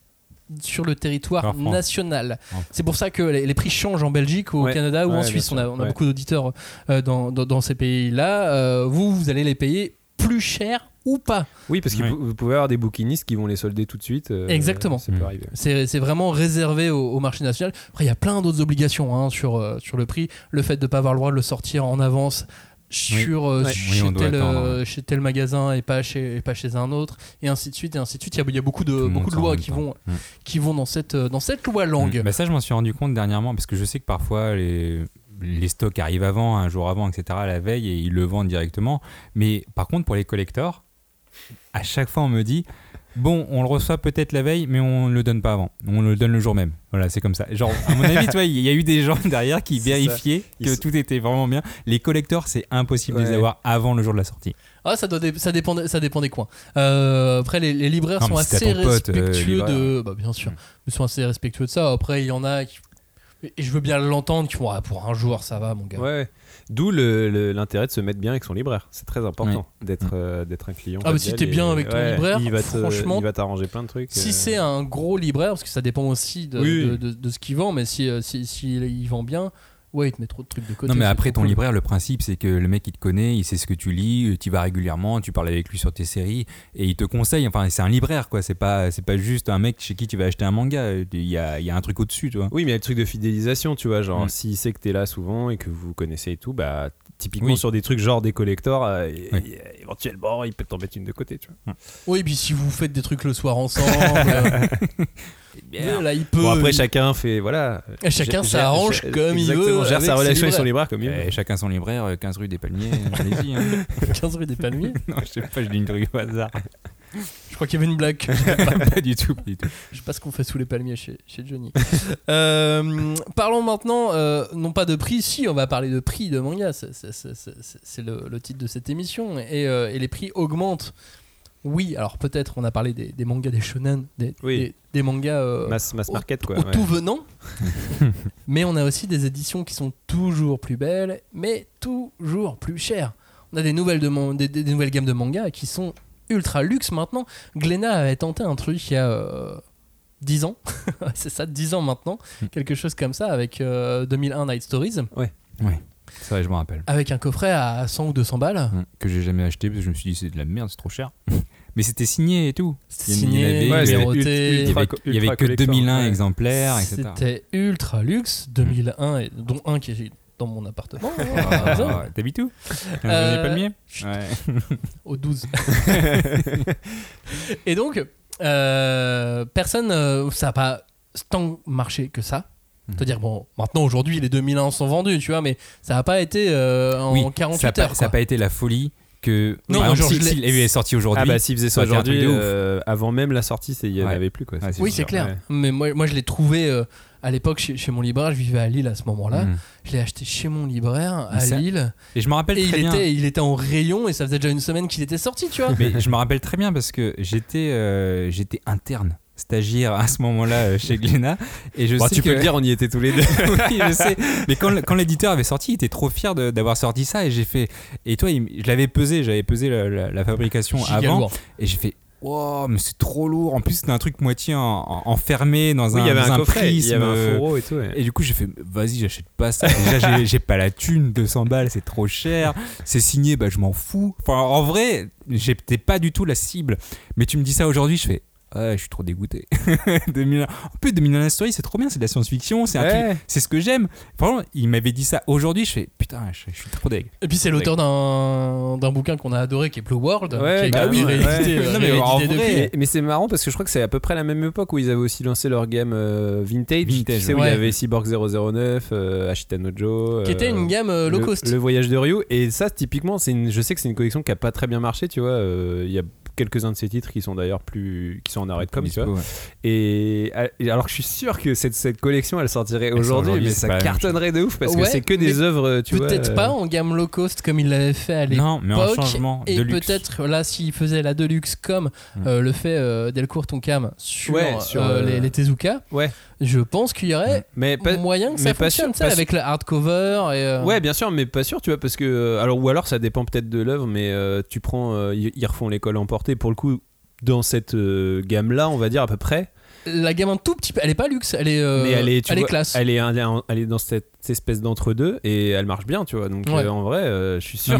sur le territoire national. C'est pour ça que les, les prix changent en Belgique, au Ouais. Canada ou Ouais, en Suisse. On a, on a Ouais. beaucoup d'auditeurs euh, dans, dans- dans ces pays-là. Euh, vous, vous allez les payer plus cher ou pas. Oui, parce que Oui. vous pouvez avoir des bouquinistes qui vont les solder tout de suite. euh, Exactement. Ça peut Mm. arriver. C'est c'est vraiment réservé au, au marché national. Après, il y a plein d'autres obligations hein, sur, euh, sur le prix. Le fait de ne pas avoir le droit de le sortir en avance sur, euh, Ouais. chez, Oui, on doit tel, attendre, euh, chez tel magasin et pas chez, et pas chez un autre, et ainsi de suite, et ainsi de suite. Il y a, il y a beaucoup de, Tout beaucoup de lois qui vont, Mm. qui vont dans cette, dans cette loi langue. Mm. Bah ça, je m'en suis rendu compte dernièrement parce que je sais que parfois les, les stocks arrivent avant, un jour avant, etc., la veille, et ils le vendent directement. Mais par contre, pour les collectors, à chaque fois, on me dit Bon, on le reçoit peut-être la veille, mais on ne le donne pas avant. On le donne le jour même. Voilà, c'est comme ça. Genre, à mon avis, tu vois, il y a eu des gens derrière qui vérifiaient Ils que sont- tout était vraiment bien. Les collectors, c'est impossible de les avoir avant le jour de la sortie. Ah, ça, doit dé- ça, dépend, des- ça dépend des coins. Euh, après, les, les libraires Non, sont si assez pote, euh, respectueux de. Bah, bien sûr, Mm. ils sont assez respectueux de ça. Après, il y en a qui. Et je veux bien l'entendre, qui font Ah, pour un jour, ça va, mon gars. Ouais. D'où l'intérêt de se mettre bien avec son libraire. C'est très important d'être euh, d'être un client. Ah, mais si t'es bien et- avec ton ouais, libraire, il va te- franchement, il va t'arranger plein de trucs. Si euh, c'est un gros libraire, parce que ça dépend aussi de, Oui. de, de- de ce qu'il vend, mais si, euh, si, si il vend bien, ouais, il te met trop de trucs de côté. Non, mais après, ton cool. libraire, le principe, c'est que le mec, il te connaît, il sait ce que tu lis, tu vas régulièrement, tu parles avec lui sur tes séries, et il te conseille. Enfin, c'est un libraire, quoi. C'est pas, c'est pas juste un mec chez qui tu vas acheter un manga. Il y a, il y a un truc au-dessus, tu vois. Oui, mais il y a le truc de fidélisation, tu vois. Genre, Mm. s'il sait que t'es là souvent et que vous connaissez et tout, bah, typiquement Oui. sur des trucs genre des collectors, euh, et- Oui. et éventuellement, il peut t'en mettre une de côté, tu vois. Oui, puis si vous faites des trucs le soir ensemble, euh, Bien. là, il peut. Bon, après, il- chacun fait. Voilà. Et chacun s'arrange comme il veut gère sa relation avec son libraire comme il veut. Eh, chacun son libraire, euh, 15 rue des Palmiers, allez-y. hein. 15 rue des Palmiers. non, je sais pas, je dis une truc au hasard. Je crois qu'il y avait une blague. pas du tout, pas du tout. Je sais pas ce qu'on fait sous les palmiers chez, chez Johnny. Euh, parlons maintenant, euh, non pas de prix, si, on va parler de prix de manga. C'est- le, le titre de cette émission. Et, euh, et les prix augmentent. Oui, alors peut-être on a parlé des, des mangas des shonen, des, Oui. des, des mangas euh, Mass, mass au- market, au ouais. tout venant. mais on a aussi des éditions qui sont toujours plus belles, mais toujours plus chères. On a des nouvelles, de des, nouvelles gammes de mangas qui sont ultra luxe maintenant. Glénat avait tenté un truc il y a euh, 10 ans, c'est ça, 10 ans maintenant, Hmm. quelque chose comme ça avec euh, 2001 Night Stories, C'est vrai, je m'en rappelle. avec un coffret à 100 ou 200 balles. Mm. Que j'ai jamais acheté parce que je me suis dit, c'est de la merde, c'est trop cher. Mais c'était signé et tout. C'était Il y en signé, Ouais, numéroté. Il y avait, il y avait que collector, 2001 ouais. exemplaires, etc. C'était ultra luxe, 2001, et, dont un qui est dans mon appartement. Ah, T'habites où? Euh, Palmier. Ouais. au 12. et donc, euh, personne, euh, ça n'a pas tant marché que ça. Mhm. C'est-à-dire, bon, maintenant, aujourd'hui, les 2001 sont vendus, tu vois, mais ça n'a pas été euh, en Oui, 48 ça n'a pas, heures. ça a quoi. pas été la folie que. Non, par exemple, si, elle est sortie aujourd'hui. Ah bah s'il faisait ça aujourd'hui, euh, avant même la sortie, c'est- il n'y en Ouais. avait plus quoi. Ouais, c'est Oui, c'est clair. ouais. Mais moi, moi, je l'ai trouvé euh, à l'époque chez, chez mon libraire. Je vivais à Lille à ce moment-là. Mm. Je l'ai acheté chez mon libraire à ça- Lille. Et je me rappelle Et il très bien. était, il était en rayon et ça faisait déjà une semaine qu'il était sorti, tu vois. Mais je me rappelle très bien parce que j'étais euh, j'étais interne, stagiaire à ce moment-là euh, chez Glénat. Et je Bon, sais tu que... peux le dire, on y était tous les deux. oui, je sais. Mais quand, quand l'éditeur avait sorti, il était trop fier d'avoir sorti ça. Et j'ai fait. Et toi, il- je l'avais pesé, j'avais pesé la, la- la fabrication Giga avant. lourd. Et j'ai fait. Wow, mais c'est trop lourd. En plus, c'était un truc moitié en- en- enfermé dans Oui, un, il y avait un un coffret, il y prisme. avait un euh, fourreau et tout. ouais. et du coup, j'ai fait, vas-y, j'achète pas ça. Déjà, j'ai- j'ai pas la thune, 200 balles, c'est trop cher. C'est signé, bah, je m'en fous. Enfin, en vrai, j'étais pas du tout la cible. Mais tu me dis ça aujourd'hui, je fais, Ouais, je suis trop dégoûté. 2001 En plus, 2001 Story, c'est trop bien, c'est de la science-fiction, c'est Ouais. ce que j'aime. Franchement, il m'avait dit ça aujourd'hui, je fais putain, je, je suis trop deg. Et puis c'est l'auteur d'un d'un bouquin qu'on a adoré qui est Blue World, Ouais, qui bah oui, réédité, ouais. euh, Non, mais vrai, depuis. C'est marrant parce que je crois que c'est à peu près la même époque où ils avaient aussi lancé leur game euh, Vintage. Vintage, tu sais, où il y avait Cyborg 009, euh, Ashita qui était une gamme euh, low le- cost. Le, voyage de Ryu. Et ça, typiquement, c'est une, je sais que c'est une collection qui a pas très bien marché, tu vois. euh, Il y a quelques-uns de ces titres qui sont d'ailleurs plus. qui sont en arrêt de com, tu vois. Ouais. Et, alors que je suis sûr que cette, cette collection, elle sortirait sort aujourd'hui, mais ça cartonnerait de ouf parce que c'est que des œuvres, tu vois. Peut-être euh, pas en gamme low cost comme il l'avait fait à l'époque. Non, mais en changement Et de luxe. peut-être là, s'il faisait la Deluxe comme Mm. euh, le fait euh, Delcourt Tonkam sur, Ouais, sur, euh, euh, les, les Tezuka, Ouais. Je pense qu'il y aurait Mais pas, moyen que ça mais pas fonctionne, sûr- pas avec le hardcover. Et, euh, Ouais, bien sûr, mais pas sûr, tu vois, parce que. euh, Alors, ou alors ça dépend peut-être de l'œuvre, mais euh, tu prends. euh, ils refont l'école emportée pour le coup. Dans cette euh, gamme-là, on va dire à peu près. La gamme un tout petit peu, elle est pas luxe, elle est, euh, mais elle est, classe. Elle est, un- elle est dans cette espèce d'entre-deux et elle marche bien, tu vois. Donc Ouais. euh, en vrai, euh, je suis sûr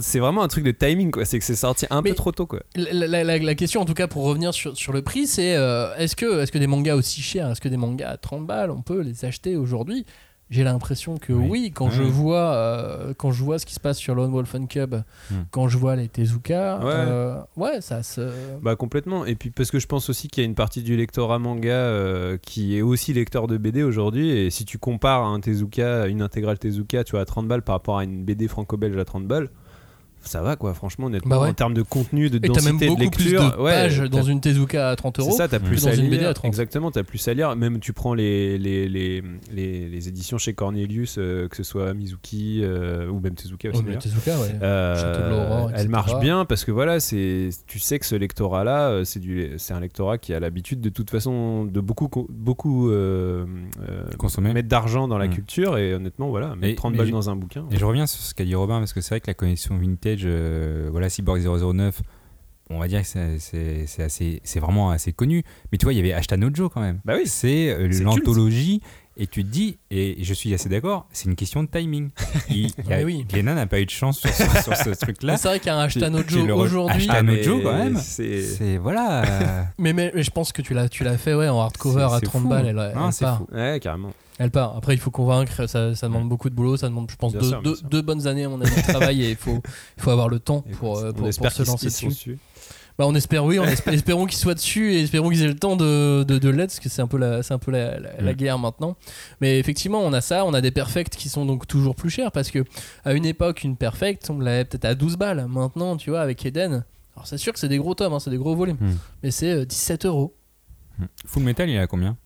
c'est- vraiment un truc de timing, quoi. C'est que c'est sorti un Mais- peu trop tôt, quoi. La, la- la- la question, en tout cas, pour revenir sur, sur le prix, c'est euh, est-ce que, est que des mangas aussi chers, est-ce que des mangas à 30 balles, on peut les acheter aujourd'hui? J'ai l'impression que oui, Oui. quand, je Ouais. vois, euh, quand je vois ce qui se passe sur Lone Wolf and Cub, Hmm. quand je vois les Tezuka, Ouais. euh, ouais, ça se. Bah complètement. Et puis parce que je pense aussi qu'il y a une partie du lectorat manga euh, qui est aussi lecteur de BD aujourd'hui. Et si tu compares un Tezuka, une intégrale Tezuka, tu vois, à 30 balles par rapport à une BD franco-belge à 30 balles, ça va quoi. Franchement, honnêtement, Bah ouais. en termes de contenu, de Et t'as même densité de plus lecture, de ouais, pages dans une Tezuka à 30 C'est euros. ça, t'as que plus dans à une. BD à 30. Exactement, t'as plus à lire. Même tu prends les, les, les, les, les éditions chez Cornelius, euh, que ce soit Mizuki euh, ou même Tezuka aussi. D'ailleurs. Tezuka, ouais. Euh, elle marche bien parce que voilà, c'est, tu sais que ce lectorat-là, euh, c'est du, c'est un lectorat qui a l'habitude de toute façon de beaucoup, co- beaucoup Consommer. mettre d'argent dans la Mm. culture et honnêtement, voilà, mettre Et- 30 mais balles dans un bouquin. Et je reviens sur ce qu'a dit Robin, parce que c'est vrai que la connexion vintage, euh, voilà, Cyborg 009, on va dire que c'est- vraiment assez connu. Mais tu vois, il y avait Ashita no Joe quand même. Bah oui. C'est euh, C'est l'anthologie. Et tu te dis, et je suis assez d'accord, c'est une question de timing. Il, il y a- Ouais, oui. Glenna n'a pas eu de chance sur, ce- sur ce Mais truc-là. C'est vrai qu'il y a un J'ai- Ashtano j'ai Joe le re- aujourd'hui. Ashita no mais Joe quand même. c'est- voilà. euh, Mais, mais, mais je pense que tu l'as, tu l'as fait ouais, en hardcover à c'est 30 fou. balles. Elle, c'est part. fou. Ouais, carrément. Elle part. Après, il faut convaincre. Ça, ça demande beaucoup de boulot. Ça demande, je pense, deux, sûr, deux- bonnes années à mon avis de travail et il faut, il faut avoir le temps Et pour, euh, on pour, espère pour se lancer dessus. Bah, on espère, oui. On espère, espérons qu'ils soient dessus et espérons qu'ils aient le temps de, de, de l'être parce que c'est un peu la, c'est un peu la, la- la guerre maintenant. Mais effectivement, on a ça. On a des perfects qui sont donc toujours plus chers parce que à une époque, une perfect, on l'avait peut-être à 12 balles. Maintenant, tu vois, avec Eden. Alors, c'est sûr que c'est des gros tomes, hein, c'est des gros volumes. Mm. Mais c'est euh, 17 euros. Full Metal, il est à combien?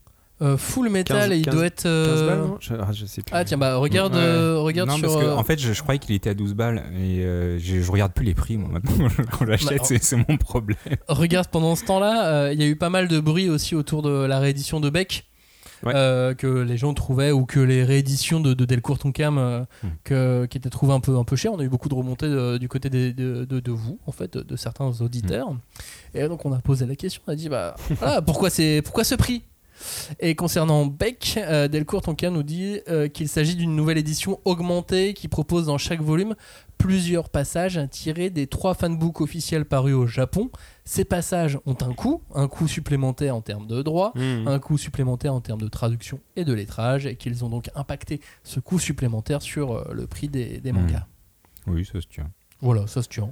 Euh, full metal, 15, il 15, doit être. 15 euh, balles, non je, ah, je sais plus. Ah tiens bah regarde Ouais. euh, regarde non, sur parce que, euh, en fait, je, je croyais qu'il était à 12 balles et je, je regarde plus les prix moi maintenant quand Bah, c'est c'est mon problème. regarde pendant ce temps-là il y a eu pas mal de bruit aussi autour de la réédition de Beck Ouais. euh, que les gens trouvaient ou que les rééditions de, de Delcourt Tonkam euh, Hmm. que, qui étaient trouvées un peu un peu chères on a eu beaucoup de remontées de- du côté des- de, vous en fait de, certains auditeurs et donc on a posé la question on a dit bah voilà pourquoi c'est pourquoi ce prix? Et concernant Beck, euh, Delcourt Tonkam nous dit euh, qu'il s'agit d'une nouvelle édition augmentée qui propose dans chaque volume plusieurs passages tirés des trois fanbooks officiels parus au Japon. Ces passages ont un coût, un coût supplémentaire en termes de droits, Mhm. un coût supplémentaire en termes de traduction et de lettrage, et qu'ils ont donc impacté ce coût supplémentaire sur euh, le prix des, des mangas. Oui, ça se tient. Voilà, ça se tient.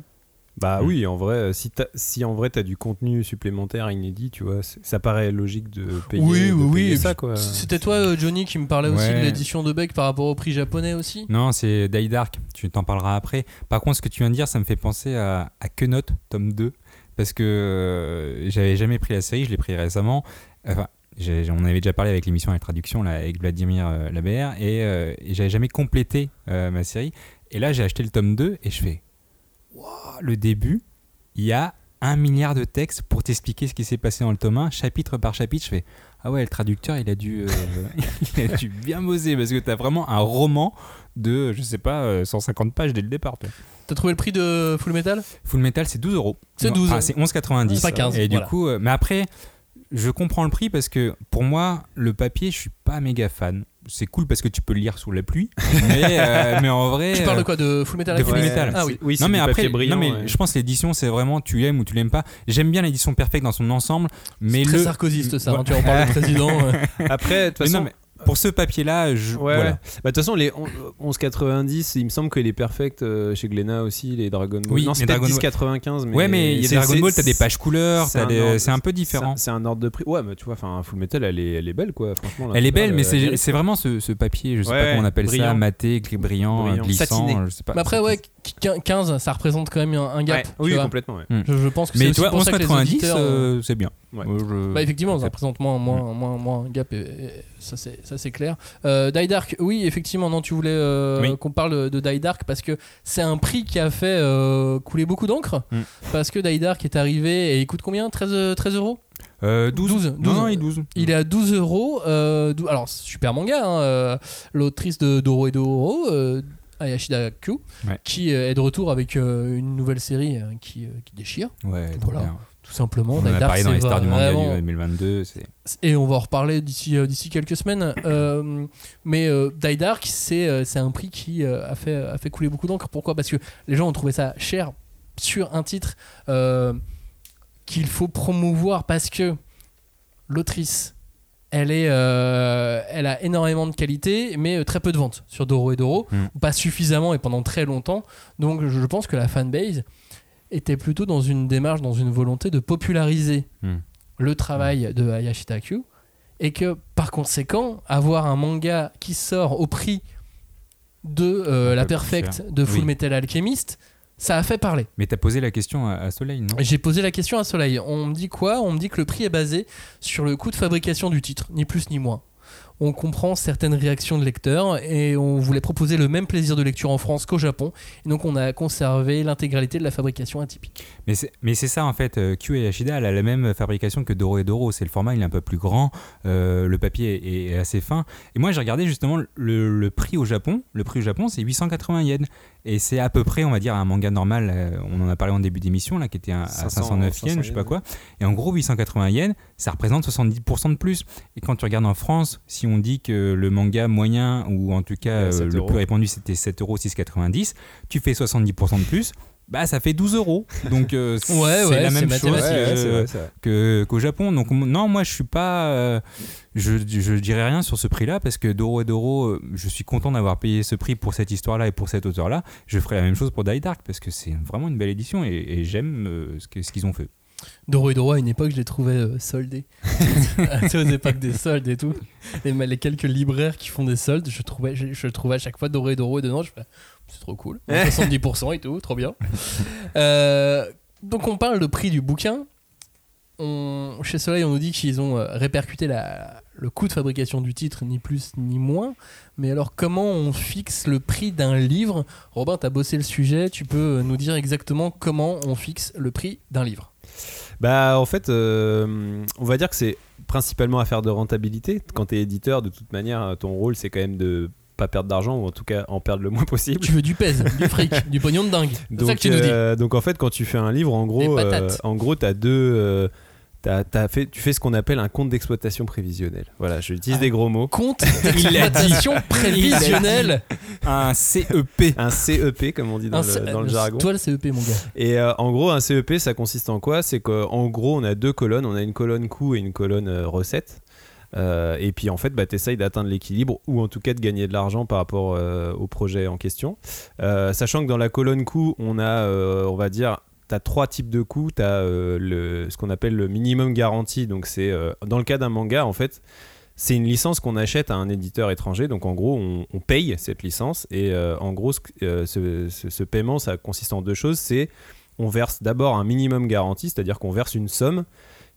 Bah Mm. oui, en vrai, euh, si, en vrai t'as du contenu supplémentaire inédit, tu vois, ça paraît logique de payer, oui, de oui, oui. payer ça quoi. C'était toi, euh, Johnny, qui me parlait aussi de l'édition de Beck par rapport au prix japonais aussi? Non, c'est Die Dark, tu t'en parleras après. Par contre, ce que tu viens de dire, ça me fait penser à, à Que Note, tome 2, parce que euh, j'avais jamais pris la série, je l'ai pris récemment. Enfin, on avait déjà parlé avec l'émission à la traduction là, avec Vladimir euh, Labert, et, euh, et j'avais jamais complété euh, ma série. Et là, j'ai acheté le tome 2 et je fais le début, il y a un milliard de textes pour t'expliquer ce qui s'est passé dans le tome 1, chapitre par chapitre. Je fais Ah ouais, le traducteur, il a dû, euh, il a dû bien bosser parce que t'as vraiment un roman de, je sais pas, euh, 150 pages dès le départ. toi. T'as trouvé le prix de Full Metal? Full Metal, c'est 12 euros. C'est Non, 12. enfin, c'est 11,90. C'est pas 15, Et du coup, euh, mais après, je comprends le prix parce que pour moi, le papier, je suis pas méga fan. C'est cool parce que tu peux le lire sous la pluie, mais, euh, mais en vrai. Tu parles de euh, quoi De Full Metal de Full Metal. Ah oui. Oui, c'est non mais après, papier brillant. non mais ouais. je pense que l'édition c'est vraiment tu l'aimes ou tu l'aimes pas. J'aime bien l'édition perfecte dans son ensemble, mais Très le sarkozyste ça, Ouais. hein, tu en parles de président. euh. Après, de toute Mais façon, non, mais pour ce papier là, je Ouais, voilà. ouais. Bah, de toute façon, les on- 11,90, il me semble que les perfects euh, chez Glénat aussi, les Dragon Ball. Oui, non, c'est peut-être Dragon 10,95. Mais ouais, mais il y a c'est- Dragon Ball, t'as des pages couleurs, c'est un des- ordre- c'est un peu différent. C'est un ordre de prix. Ouais, mais tu vois, enfin, Full Metal, elle est, elle est belle, quoi. Franchement, là, Elle est belle, mais c'est vraiment ce, ce papier, je sais Ouais, pas comment on appelle ça, maté, brillant, Brillant. glissant, Satiné. je sais pas. Mais après, ouais, 15, ça représente quand même un un gap. Ouais, oui, vois. complètement. ouais. Je, je pense que c'est Mais tu vois, 11,90, auditeurs, euh, euh, c'est bien. Ouais. Ouais, je- Bah effectivement, ça représente moins, moins, moins, moins un gap, et, et ça c'est ça c'est clair. Euh, Die Dark, oui effectivement, non tu voulais euh, Oui. qu'on parle de Die Dark parce que c'est un prix qui a fait euh, couler beaucoup d'encre Mm. parce que Die Dark est arrivé et il coûte combien? 13, euh, 13 euros? Euh, 12. 12, Non, 12. non, il est 12. Il est à 12 euros. euh, dou- alors super manga, hein, euh, l'autrice de Doro et Doro. Euh, Ayashida Q, Ouais. qui euh, est de retour avec euh, une nouvelle série euh, qui, euh, qui déchire, Ouais, Voilà. bien. tout simplement. On en a parlé dans c'est les stars du manga vraiment- du 2022. c'est- et on va en reparler d'ici d'ici quelques semaines. Euh, mais euh, Die Dark, c'est c'est un prix qui a, fait, a fait couler beaucoup d'encre. Pourquoi? Parce que les gens ont trouvé ça cher sur un titre euh, qu'il faut promouvoir parce que l'autrice, elle, est, euh, elle a énormément de qualité, mais euh, très peu de ventes sur Doro et Doro. Mm. Pas suffisamment et pendant très longtemps. Donc je pense que la fanbase était plutôt dans une démarche, dans une volonté de populariser Mm. le travail de Hayashita Q et que par conséquent avoir un manga qui sort au prix de euh, la peu plus perfect cher. de Full Oui. Metal Alchemist ça a fait parler. Mais t'as posé la question à, à Soleil, non? J'ai posé la question à Soleil. On me dit quoi? On me dit que le prix est basé sur le coût de fabrication du titre ni plus ni moins. On comprend certaines réactions de lecteurs et on voulait proposer le même plaisir de lecture en France qu'au Japon. Et donc on a conservé l'intégralité de la fabrication atypique. Mais c'est, ça en fait, euh, Q et Ashida, elle a la même fabrication que Doro et Doro. C'est le format, il est un peu plus grand, euh, le papier est, est assez fin. Et moi j'ai regardé justement le, le prix au Japon. Le prix au Japon c'est 880 yens. Et c'est à peu près, on va dire, un manga normal. euh, on en a parlé en début d'émission, là, qui était à, à 500, 509 yens, je sais pas quoi. Et en gros, 880 yens, ça représente 70% de plus. Et quand tu regardes en France, si on dit que le manga moyen, ou en tout cas Ouais, euh, 7 le euros. plus répandu, c'était 7 euros, 6,90, tu fais 70% de plus. Bah, ça fait 12 euros. Donc, euh, c'est Ouais, ouais, la c'est même chose. Ouais, c'est c'est qu'au Japon. Donc, non, moi, je suis pas. euh, je, je dirais rien sur ce prix-là parce que Doro et Doro, euh, je suis content d'avoir payé ce prix pour cette histoire-là et pour cet auteur-là. Je ferai la même chose pour Die Dark parce que c'est vraiment une belle édition et, et j'aime ce qu'ils ont fait. Doro et Doro, à une époque, je les trouvais soldés. sais, aux époques des soldes et tout. Les, les quelques libraires qui font des soldes, je trouvais, je, je trouvais à chaque fois Doro et Doro et dedans, je c'est trop cool. 70% et tout, trop bien. Euh, donc, on parle de prix du bouquin. On, chez Soleil, on nous dit qu'ils ont euh, répercuté la, le coût de fabrication du titre, ni plus ni moins. Mais alors, comment on fixe le prix d'un livre? Robin, tu as bossé le sujet, tu peux euh, nous dire exactement comment on fixe le prix d'un livre? Bah, en fait, euh, on va dire que c'est principalement affaire de rentabilité. Quand tu es éditeur, de toute manière, ton rôle, c'est quand même de pas perdre d'argent ou en tout cas en perdre le moins possible. Tu veux du pèse, du fric, du pognon de dingue. C'est ça Donc, que tu nous dis. euh, donc en fait, quand tu fais un livre, en gros, euh, en gros, t'as deux. euh, t'as- t'as fait, tu fais ce qu'on appelle un compte d'exploitation prévisionnel. Voilà, j'utilise Ah. des gros mots. Compte d'exploitation prévisionnelle. Un CEP. Un CEP, comme on dit dans, Un le, C- dans le jargon. Toi, le CEP, mon gars. Et euh, en gros, un CEP, ça consiste en quoi? C'est qu'en gros, on a deux colonnes. On a une colonne coût et une colonne euh, recette. Euh, et puis en fait, bah, tu essayes d'atteindre l'équilibre ou en tout cas de gagner de l'argent par rapport euh, au projet en question. Euh, sachant que dans la colonne coût, on a, on va dire, tu as trois types de coûts. Tu as le, ce qu'on appelle le minimum garanti. Donc c'est dans le cas d'un manga, en fait, c'est une licence qu'on achète à un éditeur étranger. Donc en gros, on, paye cette licence. Et en gros, ce- ce paiement, ça consiste en deux choses. C'est on verse d'abord un minimum garanti, c'est-à-dire qu'on verse une somme.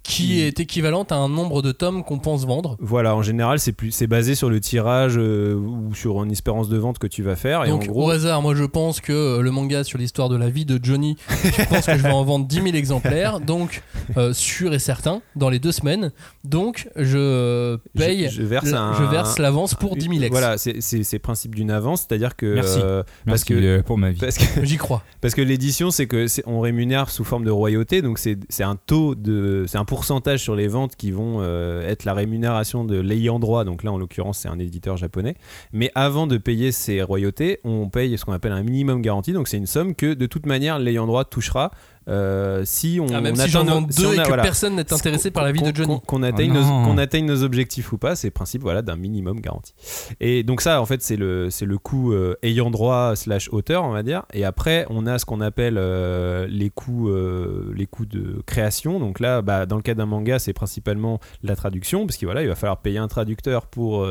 Qui est équivalente à un nombre de tomes qu'on pense vendre. Voilà, en général, c'est plus, c'est basé sur le tirage euh, ou sur une espérance de vente que tu vas faire. Et Donc, en au gros, hasard, moi je pense que euh, le manga sur l'histoire de la vie de Johnny, je pense que je vais en vendre 10 000 exemplaires. Donc, euh, sûr et certain, dans les deux semaines. Donc, je paye. je, je verse un- l'avance pour 10 000 ex. Voilà, c'est, c'est, c'est le principe d'une avance, c'est-à-dire que Merci. euh, Parce que- que pour ma vie. parce que J'y crois. Parce que l'édition, c'est que on rémunère sous forme de royauté, donc c'est, c'est un taux de, c'est un pourcentage sur les ventes qui vont euh, être la rémunération de l'ayant droit. Donc là, en l'occurrence, c'est un éditeur japonais. Mais avant de payer ces royautés, on paye ce qu'on appelle un minimum garanti. Donc c'est une somme que de toute manière l'ayant droit touchera euh, si on, Ah, même on si j'en deux si on et que voilà. personne n'est intéressé par la vie de Johnny. qu'on- Qu'on atteigne, Oh nos- atteigne objectifs ou pas, c'est le principe voilà, d'un minimum garanti. Et donc ça, en fait, c'est le, c'est le coût euh, ayant droit slash auteur, on va dire. Et après, on a ce qu'on appelle euh, les, coûts, euh, les coûts de création. Donc là, bah, dans le cas d'un manga, c'est principalement la traduction, parce qu'il voilà, il va falloir payer un traducteur pour...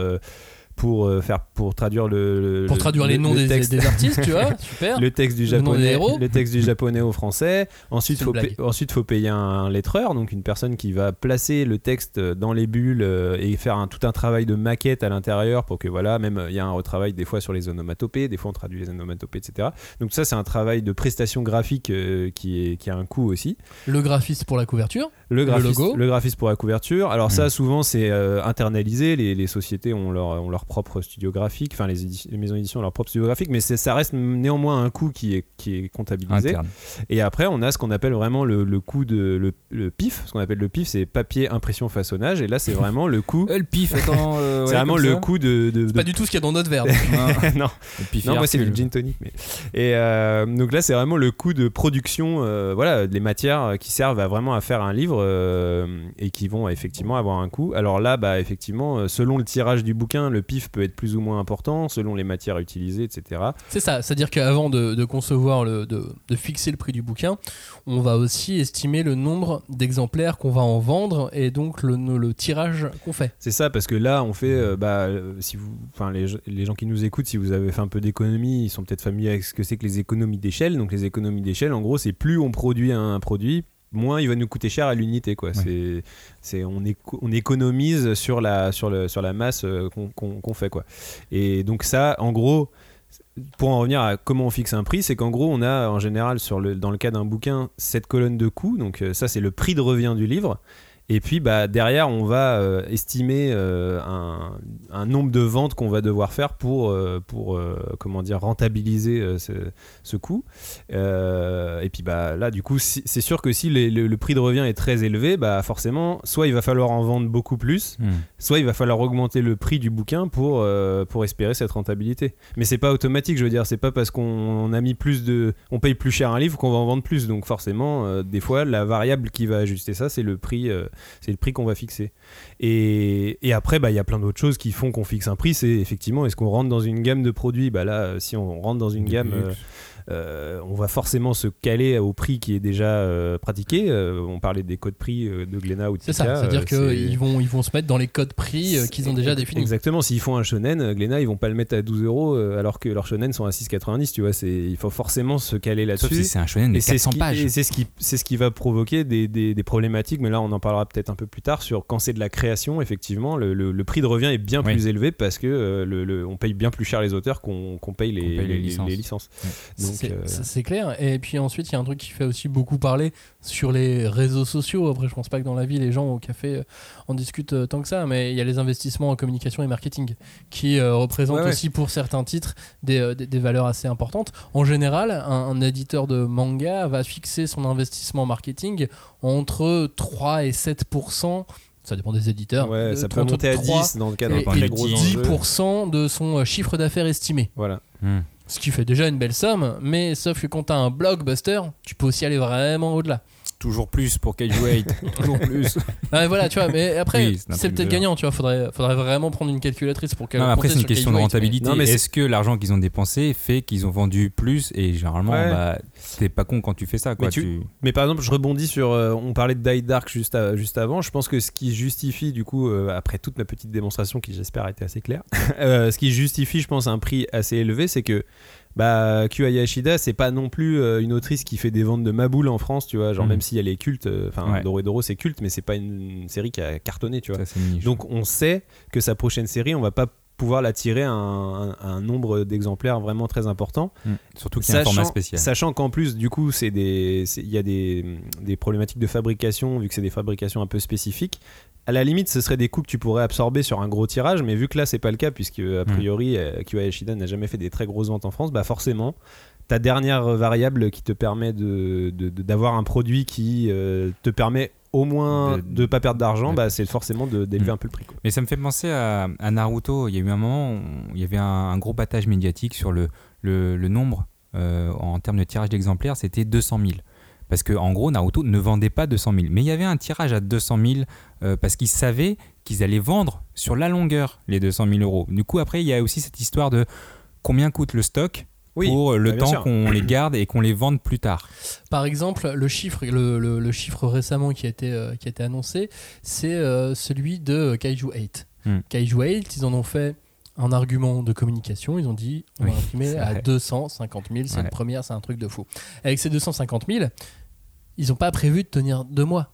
pour euh, faire pour traduire le, le- Pour traduire le- les noms le des, des artistes, tu vois, super. le texte du japonais le texte du japonais au français ensuite faut ensuite faut payer un lettreur donc une personne qui va placer le texte dans les bulles euh, et faire un, tout un travail de maquette à l'intérieur pour que voilà même euh, il y a un retravail des fois sur les onomatopées des fois on traduit les onomatopées etc donc ça c'est un travail de prestation graphique euh, qui est qui a un coût aussi Le graphiste pour la couverture. le graphiste, logo. le graphiste pour la couverture. Alors ça, Mm. souvent, c'est euh, internalisé. Les, les sociétés ont leur, ont leur propre studio graphique. Enfin, les, les maisons d'édition ont leur propre studio graphique. Mais ça reste néanmoins un coût qui est, qui est comptabilisé. Interne. Et après, on a ce qu'on appelle vraiment le, le coût de le, le PIF. Ce qu'on appelle le PIF, c'est papier, impression, façonnage. Et là, c'est vraiment le coût. Euh, le pif, attends. euh, c'est vraiment le ça. coût de. de- de- Pas du tout ce qu'il y a dans notre verre. donc. non, Le pif non, moi c'est le gin tonic. Mais... Et euh, donc là, c'est vraiment le coût de production, euh, voilà, des matières qui servent à vraiment à faire un livre euh, et qui vont effectivement avoir un coût. Alors là, bah effectivement, selon le tirage du bouquin, le pif peut être plus ou moins important, selon les matières utilisées, etc. C'est ça, c'est-à-dire qu'avant de, de concevoir, le, de, de fixer le prix du bouquin, on va aussi estimer le nombre d'exemplaires qu'on va en vendre et donc le, le tirage qu'on fait. C'est ça, parce que là, on fait, euh, bah, euh, si vous, enfin, les, les gens qui nous écoutent, si vous avez fait un peu d'économie, ils sont peut-être familiers avec ce que c'est que les économies d'échelle. Donc, les économies d'échelle, en gros, c'est plus on produit un produit, moins il va nous coûter cher à l'unité, quoi. C'est, c'est, on, éco- on économise sur la, sur le, sur la masse euh, qu'on fait, quoi. Et donc, ça, en gros. Pour en revenir à comment on fixe un prix, c'est qu'en gros, on a en général, sur le, dans le cas d'un bouquin, cette colonne de coûts. Donc, euh, ça, c'est le prix de revient du livre. Et puis bah, derrière, on va euh, estimer euh, un, un nombre de ventes qu'on va devoir faire pour, euh, pour comment dire, rentabiliser ce, ce coût. Et puis bah, là, du coup, si- c'est sûr que si les- le, le prix de revient est très élevé, bah, forcément, soit il va falloir en vendre beaucoup plus, Hmm. soit il va falloir augmenter le prix du bouquin pour, pour espérer cette rentabilité. Mais c'est pas automatique, je veux dire, c'est pas parce qu'on a mis plus de. On paye plus cher un livre qu'on va en vendre plus. Donc forcément, des fois, la variable qui va ajuster ça, c'est le prix, c'est le prix qu'on va fixer. Et, et après, bah, il y a plein d'autres choses qui font qu'on fixe un prix. C'est effectivement, est-ce qu'on rentre dans une gamme de produits? Bah là, euh, si on rentre dans une gamme. luxe. Euh, on va forcément se caler au prix qui est déjà euh, pratiqué. Euh, on parlait des codes prix euh, de Glénat ou de C'est ça, c'est-à-dire euh, c'est- qu'ils vont, ils vont se mettre dans les codes prix euh, qu'ils ont déjà définis. Exactement, s'ils font un shonen, Glénat, ils vont pas le mettre à 12 euros alors que leurs shonen sont à 6,90, tu vois. C'est, il faut forcément se caler Sauf si là-dessus. c'est un shonen de Et c'est, ce 400 qui, pages. et c'est ce qui, c'est ce qui va provoquer des, des- des problématiques, mais là on en parlera peut-être un peu plus tard sur quand c'est de la création, effectivement, le, le- le prix de revient est bien Oui. plus élevé parce que euh, le, le- on paye bien plus cher les auteurs qu'on, qu'on paye, les, Qu'on paye les les- licences. les licences. Donc, C'est euh, c'est clair. Et puis ensuite, il y a un truc qui fait aussi beaucoup parler sur les réseaux sociaux. Après, je pense pas que dans la vie, les gens au café euh, en discutent euh, tant que ça, mais il y a les investissements en communication et marketing qui euh, représentent Ouais, ouais. aussi pour certains titres des, des- des valeurs assez importantes. En général, un, un éditeur de manga va fixer son investissement marketing entre 3 et 7% ça dépend des éditeurs. ouais, ça peut entre monter à 3 10 dans le cas d'un et, très gros enjeu. 10% de son chiffre d'affaires estimé. Voilà. Hmm. Ce qui fait déjà une belle somme, mais sauf que quand t'as un blockbuster, tu peux aussi aller vraiment au-delà. Toujours plus pour Cage Weight. Toujours plus. Ah, voilà, tu vois, mais après, Oui, c'est un c'est truc peut-être de- gagnant, tu vois. Faudrait, faudrait vraiment prendre une calculatrice pour Non, mais après, c'est une question de rentabilité. Non, mais c'est- Est-ce que l'argent qu'ils ont dépensé fait qu'ils ont vendu plus Et généralement, Ouais. bah, t'es pas con quand tu fais ça. Quoi. Mais tu- Tu- Mais par exemple, je rebondis sur. euh, on parlait de Die Dark juste, à- juste avant. Je pense que ce qui justifie, du coup, euh, après toute ma petite démonstration qui j'espère a été assez claire, euh, ce qui justifie, je pense, un prix assez élevé, c'est que. Bah, Kyu Yashida, c'est pas non plus euh, une autrice qui fait des ventes de maboule en France, tu vois. Genre, Mhm. même si elle est culte, euh, enfin, Ouais. Doro et Doro, c'est culte, mais c'est pas une, série qui a cartonné, tu vois. ça. Donc, on sait que sa prochaine série, on va pas pouvoir la tirer à un, un- un nombre d'exemplaires vraiment très important. Hmm. Surtout qu'il y a un format spécial. Sachant qu'en plus, du coup, il y a des, des problématiques de fabrication, vu que c'est des fabrications un peu spécifiques. À la limite, ce serait des coûts que tu pourrais absorber sur un gros tirage, mais vu que là, c'est pas le cas, puisque a priori, euh, Kyoya Yoshida n'a jamais fait des très grosses ventes en France, bah forcément, ta dernière variable qui te permet de, de- de- d'avoir un produit qui euh, te permet au moins De- de, pas perdre d'argent, bah, c'est forcément d'élever Mm. un peu le prix. quoi. Mais ça me fait penser à, à Naruto. Il y a eu un moment où il y avait un, un gros battage médiatique sur le, le, le nombre euh, en termes de tirage d'exemplaires, c'était 200 000. Parce que en gros, Naruto ne vendait pas 200 000. Mais il y avait un tirage à 200 000 euh, parce qu'ils savaient qu'ils allaient vendre sur la longueur les 200 000 euros. Du coup, après, il y a aussi cette histoire de combien coûte le stock Oui, pour le bah, temps qu'on les garde et qu'on les vende plus tard. Par exemple, le chiffre, le, le- le chiffre récemment qui a été, euh, qui a été annoncé, c'est euh, celui de Kaiju 8. Hmm. Kaiju 8, ils en ont fait un argument de communication. Ils ont dit on Oui, va imprimer à vrai. 250 000. C'est Ouais. une première, c'est un truc de fou. Avec ces 250 000, ils n'ont pas prévu de tenir deux mois.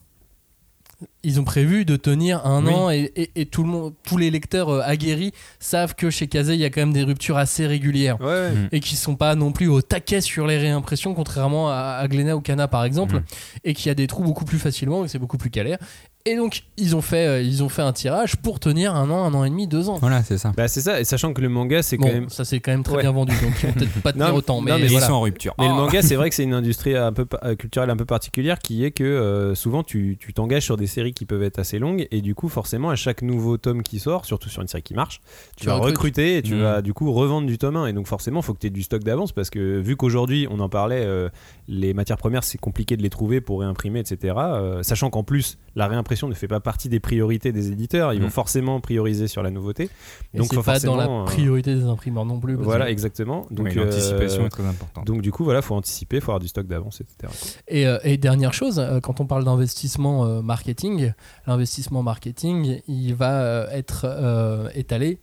Ils ont prévu de tenir un Oui. an et, et- et tout le monde, tous les lecteurs euh, aguerris savent que chez Kazé, il y a quand même des ruptures assez régulières Ouais, Mm. et qui sont pas non plus au taquet sur les réimpressions, contrairement à, à Glénat ou Cana par exemple, Mhm. et qui a des trous beaucoup plus facilement et c'est beaucoup plus galère. Et donc ils ont fait, euh, ils ont fait un tirage pour tenir un an, un an et demi, deux ans. Voilà, c'est ça. Bah, c'est ça, et sachant que le manga, c'est Bon, quand même. ça c'est quand même très Ouais. bien vendu, donc ils vont peut-être pas tenir Non, autant. Mais, non, mais Et voilà. ils sont en rupture. Mais le Oh. manga, c'est vrai que c'est une industrie un peu pa- euh, culturelle un peu particulière qui est que euh, souvent tu tu t'engages sur des séries qui peuvent être assez longues et du coup forcément à chaque nouveau tome qui sort, surtout sur une série qui marche, tu, Tu vas recrutes. recruter et tu Mm. vas du coup revendre du tome 1 et donc forcément faut que tu aies du stock d'avance parce que vu qu'aujourd'hui on en parlait, euh, les matières premières c'est compliqué de les trouver pour réimprimer etc. euh, sachant qu'en plus la réimpression ne fait pas partie des priorités des éditeurs, ils vont Mm. forcément prioriser sur la nouveauté. Et donc c'est faut pas dans forcément, la euh, priorité des imprimeurs non plus. Voilà que- exactement. Donc Oui, l'anticipation euh, est très importante. donc du coup voilà faut anticiper, faut avoir du stock d'avance etc. Et, euh, et dernière chose, euh, quand on parle d'investissement euh, marketing, l'investissement marketing, il va euh, être euh, étalé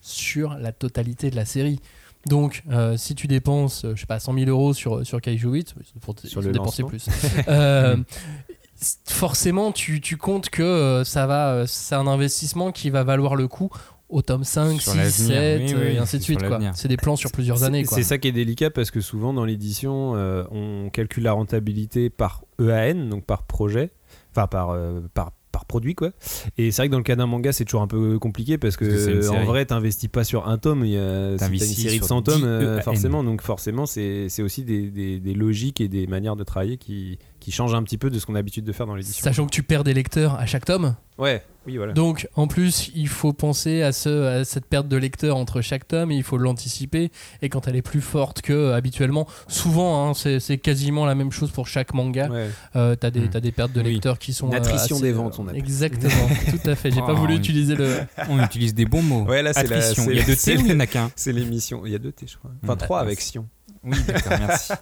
sur la totalité de la série. Donc, euh, si tu dépenses, je sais pas, 100 000 euros sur, sur Kaiju 8, pour Sur le lancement. plus. Euh, forcément, tu, tu comptes que euh, ça va, euh, c'est un investissement qui va valoir le coup au tome 5, Sur 6, l'avenir. 7, Oui, euh, oui, et ainsi de c'est suite. C'est des plans sur plusieurs années. C'est ça qui est délicat parce que souvent dans l'édition, euh, on calcule la rentabilité par EAN, donc par projet, enfin par, euh, par, par produit quoi. Et c'est vrai que dans le cas d'un manga, c'est toujours un peu compliqué parce que, Parce que en vrai, t'investis pas sur un tome, il y a, une T'investis série de sur 100 tomes, 10 euh, EAN. forcément, donc forcément, c'est c'est aussi des, des- des logiques et des manières de travailler qui, qui changent un petit peu de ce qu'on a l'habitude de faire dans l'édition. Sachant que tu perds des lecteurs à chaque tome. Ouais, oui, voilà. Donc, en plus, il faut penser à, ce, à cette perte de lecteurs entre chaque tome, et il faut l'anticiper. Et quand elle est plus forte que euh, habituellement, souvent, hein, c'est quasiment la même chose pour chaque manga. Ouais. Euh, t'as des, Hmm. t'as des pertes de Oui. lecteurs qui sont. Une euh, des ventes, on appelle. Exactement, tout à fait. J'ai pas Oh, voulu utiliser le. On utilise des bons mots. Ouais, là, c'est la- Il y a deux T ou il y en a qu'un C'est l'émission. Il y a deux T, je crois. Enfin, Hmm. trois avec. Sion. Oui, d'accord, merci.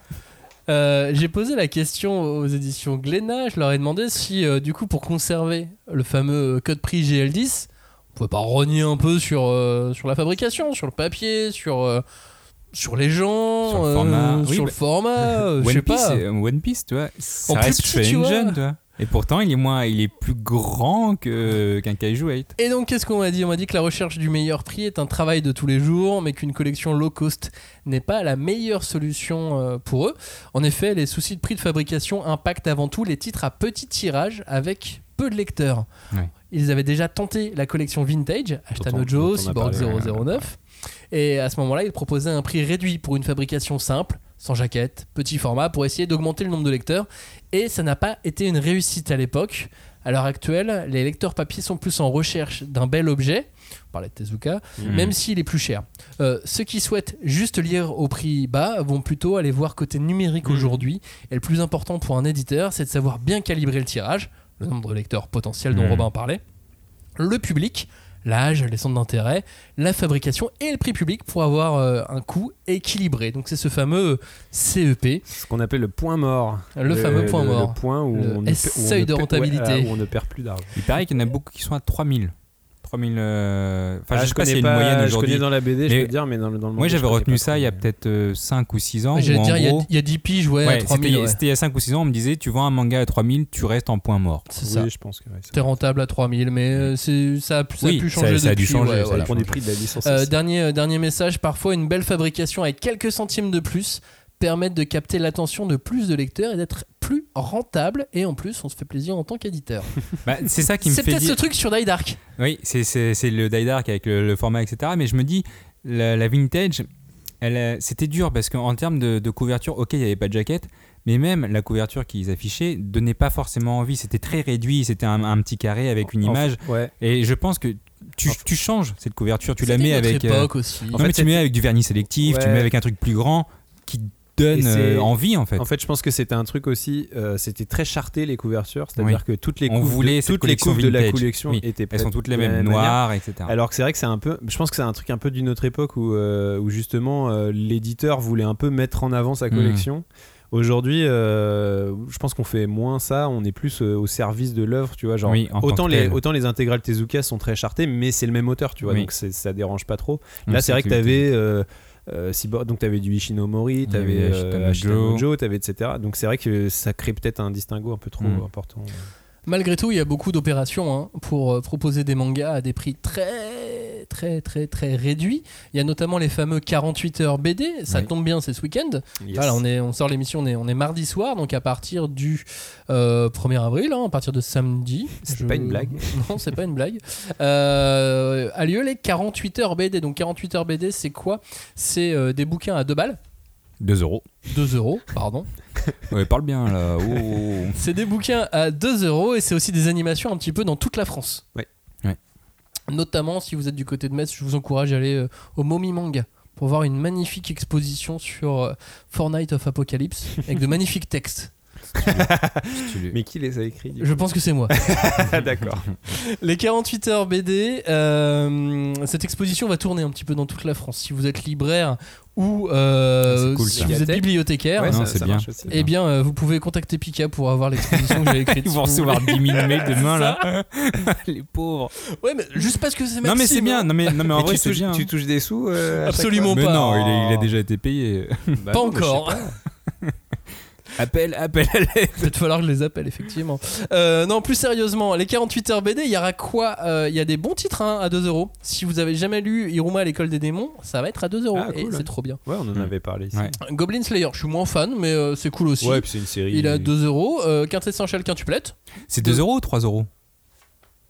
Euh, J'ai posé la question aux éditions Glénat. Je leur ai demandé si, euh, du coup, pour conserver le fameux code prix GL10, on pouvait pas rogner un peu sur, euh, sur la fabrication, sur le papier, sur, sur les gens, Sur le euh, format. Oui, sur bah, le format, euh, je sais pas. One Piece, tu vois, ça En plus reste petit, tu vois. Tu vois. Et pourtant, il est moins, il est plus grand que qu'un Kaiju 8. Et donc, qu'est-ce qu'on m'a dit? On m'a dit que la recherche du meilleur prix est un travail de tous les jours, mais qu'une collection low cost n'est pas la meilleure solution euh, pour eux. En effet, les soucis de prix de fabrication impactent avant tout les titres à petit tirage avec peu de lecteurs. Ils avaient déjà tenté la collection vintage, Ashtano Joe, a Cyborg parlé, 009. Et à ce moment-là, ils proposaient un prix réduit pour une fabrication simple, sans jaquette, petit format, pour essayer d'augmenter le nombre de lecteurs. Et ça n'a pas été une réussite à l'époque. À l'heure actuelle, les lecteurs papier sont plus en recherche d'un bel objet, on parlait de Tezuka, Mm. même s'il est plus cher. Euh, ceux qui souhaitent juste lire au prix bas vont plutôt aller voir côté numérique Mm. aujourd'hui. Et le plus important pour un éditeur, c'est de savoir bien calibrer le tirage, le nombre de lecteurs potentiels dont Mm. Robin parlait, le public, l'âge, les centres d'intérêt, la fabrication et le prix public pour avoir euh, un coût équilibré. Donc c'est ce fameux CEP. Ce qu'on appelle le point mort. Le fameux point mort. Le point où, Le on, ne, S- où on seuil ne de rentabilité. ouais, où on ne perd plus d'argent. Il paraît qu'il y en a beaucoup qui sont à 3000. 3000. euh, Enfin, Ah, je sais pas s'il y a une connais moyenne je aujourd'hui. connais dans la BD, je Mais peux te dire, mais dans le, dans le Moi, j'avais je connais retenu pas ça il y a peut-être 5 ou 6 ans. J'allais dire, il y a- gros, y, a 10 piges, ouais, ouais, 3000. c'était ouais. il y a 5 ou 6 ans, on me disait tu vends un manga à 3000, tu restes en point mort. C'est ça. Oui, je pense que ouais, ça- T'es rentable à 3000, mais euh, c'est- ça, a pu- ça Oui, a pu ça- changer ça a dû depuis, changer, ouais, ça a pour les prix de la licence. Euh, euh, dernier message, parfois une belle fabrication avec quelques centimes de plus permettent de capter l'attention de plus de lecteurs et d'être plus rentable et en plus on se fait plaisir en tant qu'éditeur. Bah, c'est ça qui me C'est fait peut-être dire. ce truc sur Die Dark. Oui, c'est- c'est c'est le Die Dark avec le, le format, etc. Mais je me dis, la, la vintage, euh, c'était dur parce qu'en termes de, de couverture, ok, il n'y avait pas de jaquette, Mais même la couverture qu'ils affichaient donnait pas forcément envie. C'était très réduit. C'était un, un petit carré avec une En- image. Ouais. Et je pense que tu, tu changes cette couverture. Tu la mets avec. euh, époque aussi. non, fait, mais tu mets avec du vernis sélectif. Tu Ouais. mets avec un truc plus grand qui donne euh, envie en fait. En fait, je pense que c'était un truc aussi. euh, c'était très charté les couvertures, c'est-à-dire que toutes les voulait de, toutes les de la collection Oui. étaient Elles sont toutes les mêmes, noires, etc. Alors que c'est vrai que c'est un peu. Je pense que c'est un truc un peu d'une autre époque où, euh, où justement l'éditeur voulait un peu mettre en avant sa Mhm. collection. Aujourd'hui, euh, je pense qu'on fait moins ça. On est plus euh, au service de l'œuvre, tu vois. Genre, Oui, autant les autant les intégrales Tezuka sont très chartées, mais c'est le même auteur, tu vois. Oui. Donc ça dérange pas trop. Là, c'est vrai que tu avais. Euh, Cyborg- donc tu avais du Ishinomori, Il tu y avais avait Ashitano Joe. Joe, tu avais etc. Donc c'est vrai que ça crée peut-être un distinguo un peu trop Mm. important. Malgré tout, il y a beaucoup d'opérations hein, pour euh, proposer des mangas à des prix très, très, très, très réduits. Il y a notamment les fameux 48 heures BD. Ça Oui. tombe bien, c'est ce week-end. Yes. Voilà, on, est, on sort l'émission, on est, on est mardi soir, donc à partir du euh, 1er avril, hein, à partir de samedi. C'est je- pas une blague. Non, c'est pas une blague. Euh, a lieu les 48 heures BD. Donc 48 heures BD, c'est quoi? C'est euh, des bouquins à 2 balles. 2 euros. 2 euros, pardon. Ouais, parle bien là. Oh. C'est des bouquins à 2 euros et c'est aussi des animations un petit peu dans toute la France. Ouais. Notamment si vous êtes du côté de Metz, je vous encourage à aller euh, au Momi Manga pour voir une magnifique exposition sur euh, Fortnite of Apocalypse avec de magnifiques textes. Mais qui les a écrits Je pense que c'est moi. D'accord. Les 48 heures BD, euh, cette exposition va tourner un petit peu dans toute la France. Si vous êtes libraire ou euh, Ah, cool, si ça. vous êtes bibliothécaire, Ouais, non, ça- c'est ça bien. marche aussi. eh bien euh, vous pouvez contacter Pika pour avoir l'exposition que j'ai écrite. Ils vont recevoir voulez. 10 000 mails demain là. Les pauvres. Ouais, mais juste parce que c'est Non mais c'est Maxime, bien. hein. Non mais, non, mais en Mais vrai tu, c'est touches, bien. tu touches des sous euh, Absolument Mais pas. non, il, a déjà été payé. Bah pas non, mais je sais encore. Appel, appel à l'aide. Peut-être falloir que je les appelle, effectivement. Euh, non, plus sérieusement, les 48 heures BD, il y aura quoi Euh, Il y a des bons titres hein, à 2 euros. Si vous avez jamais lu Iruma à l'école des démons, ça va être à 2 euros. Ah, et c'est trop bien. Ouais, on en Mm. avait parlé ici. Ouais. Goblin Slayer, je suis moins fan, mais euh, c'est cool aussi. Ouais, puis c'est une série. il est à 2 euros. Euh, Quintessential Quintuplette. C'est 2 euros ou 3 euros?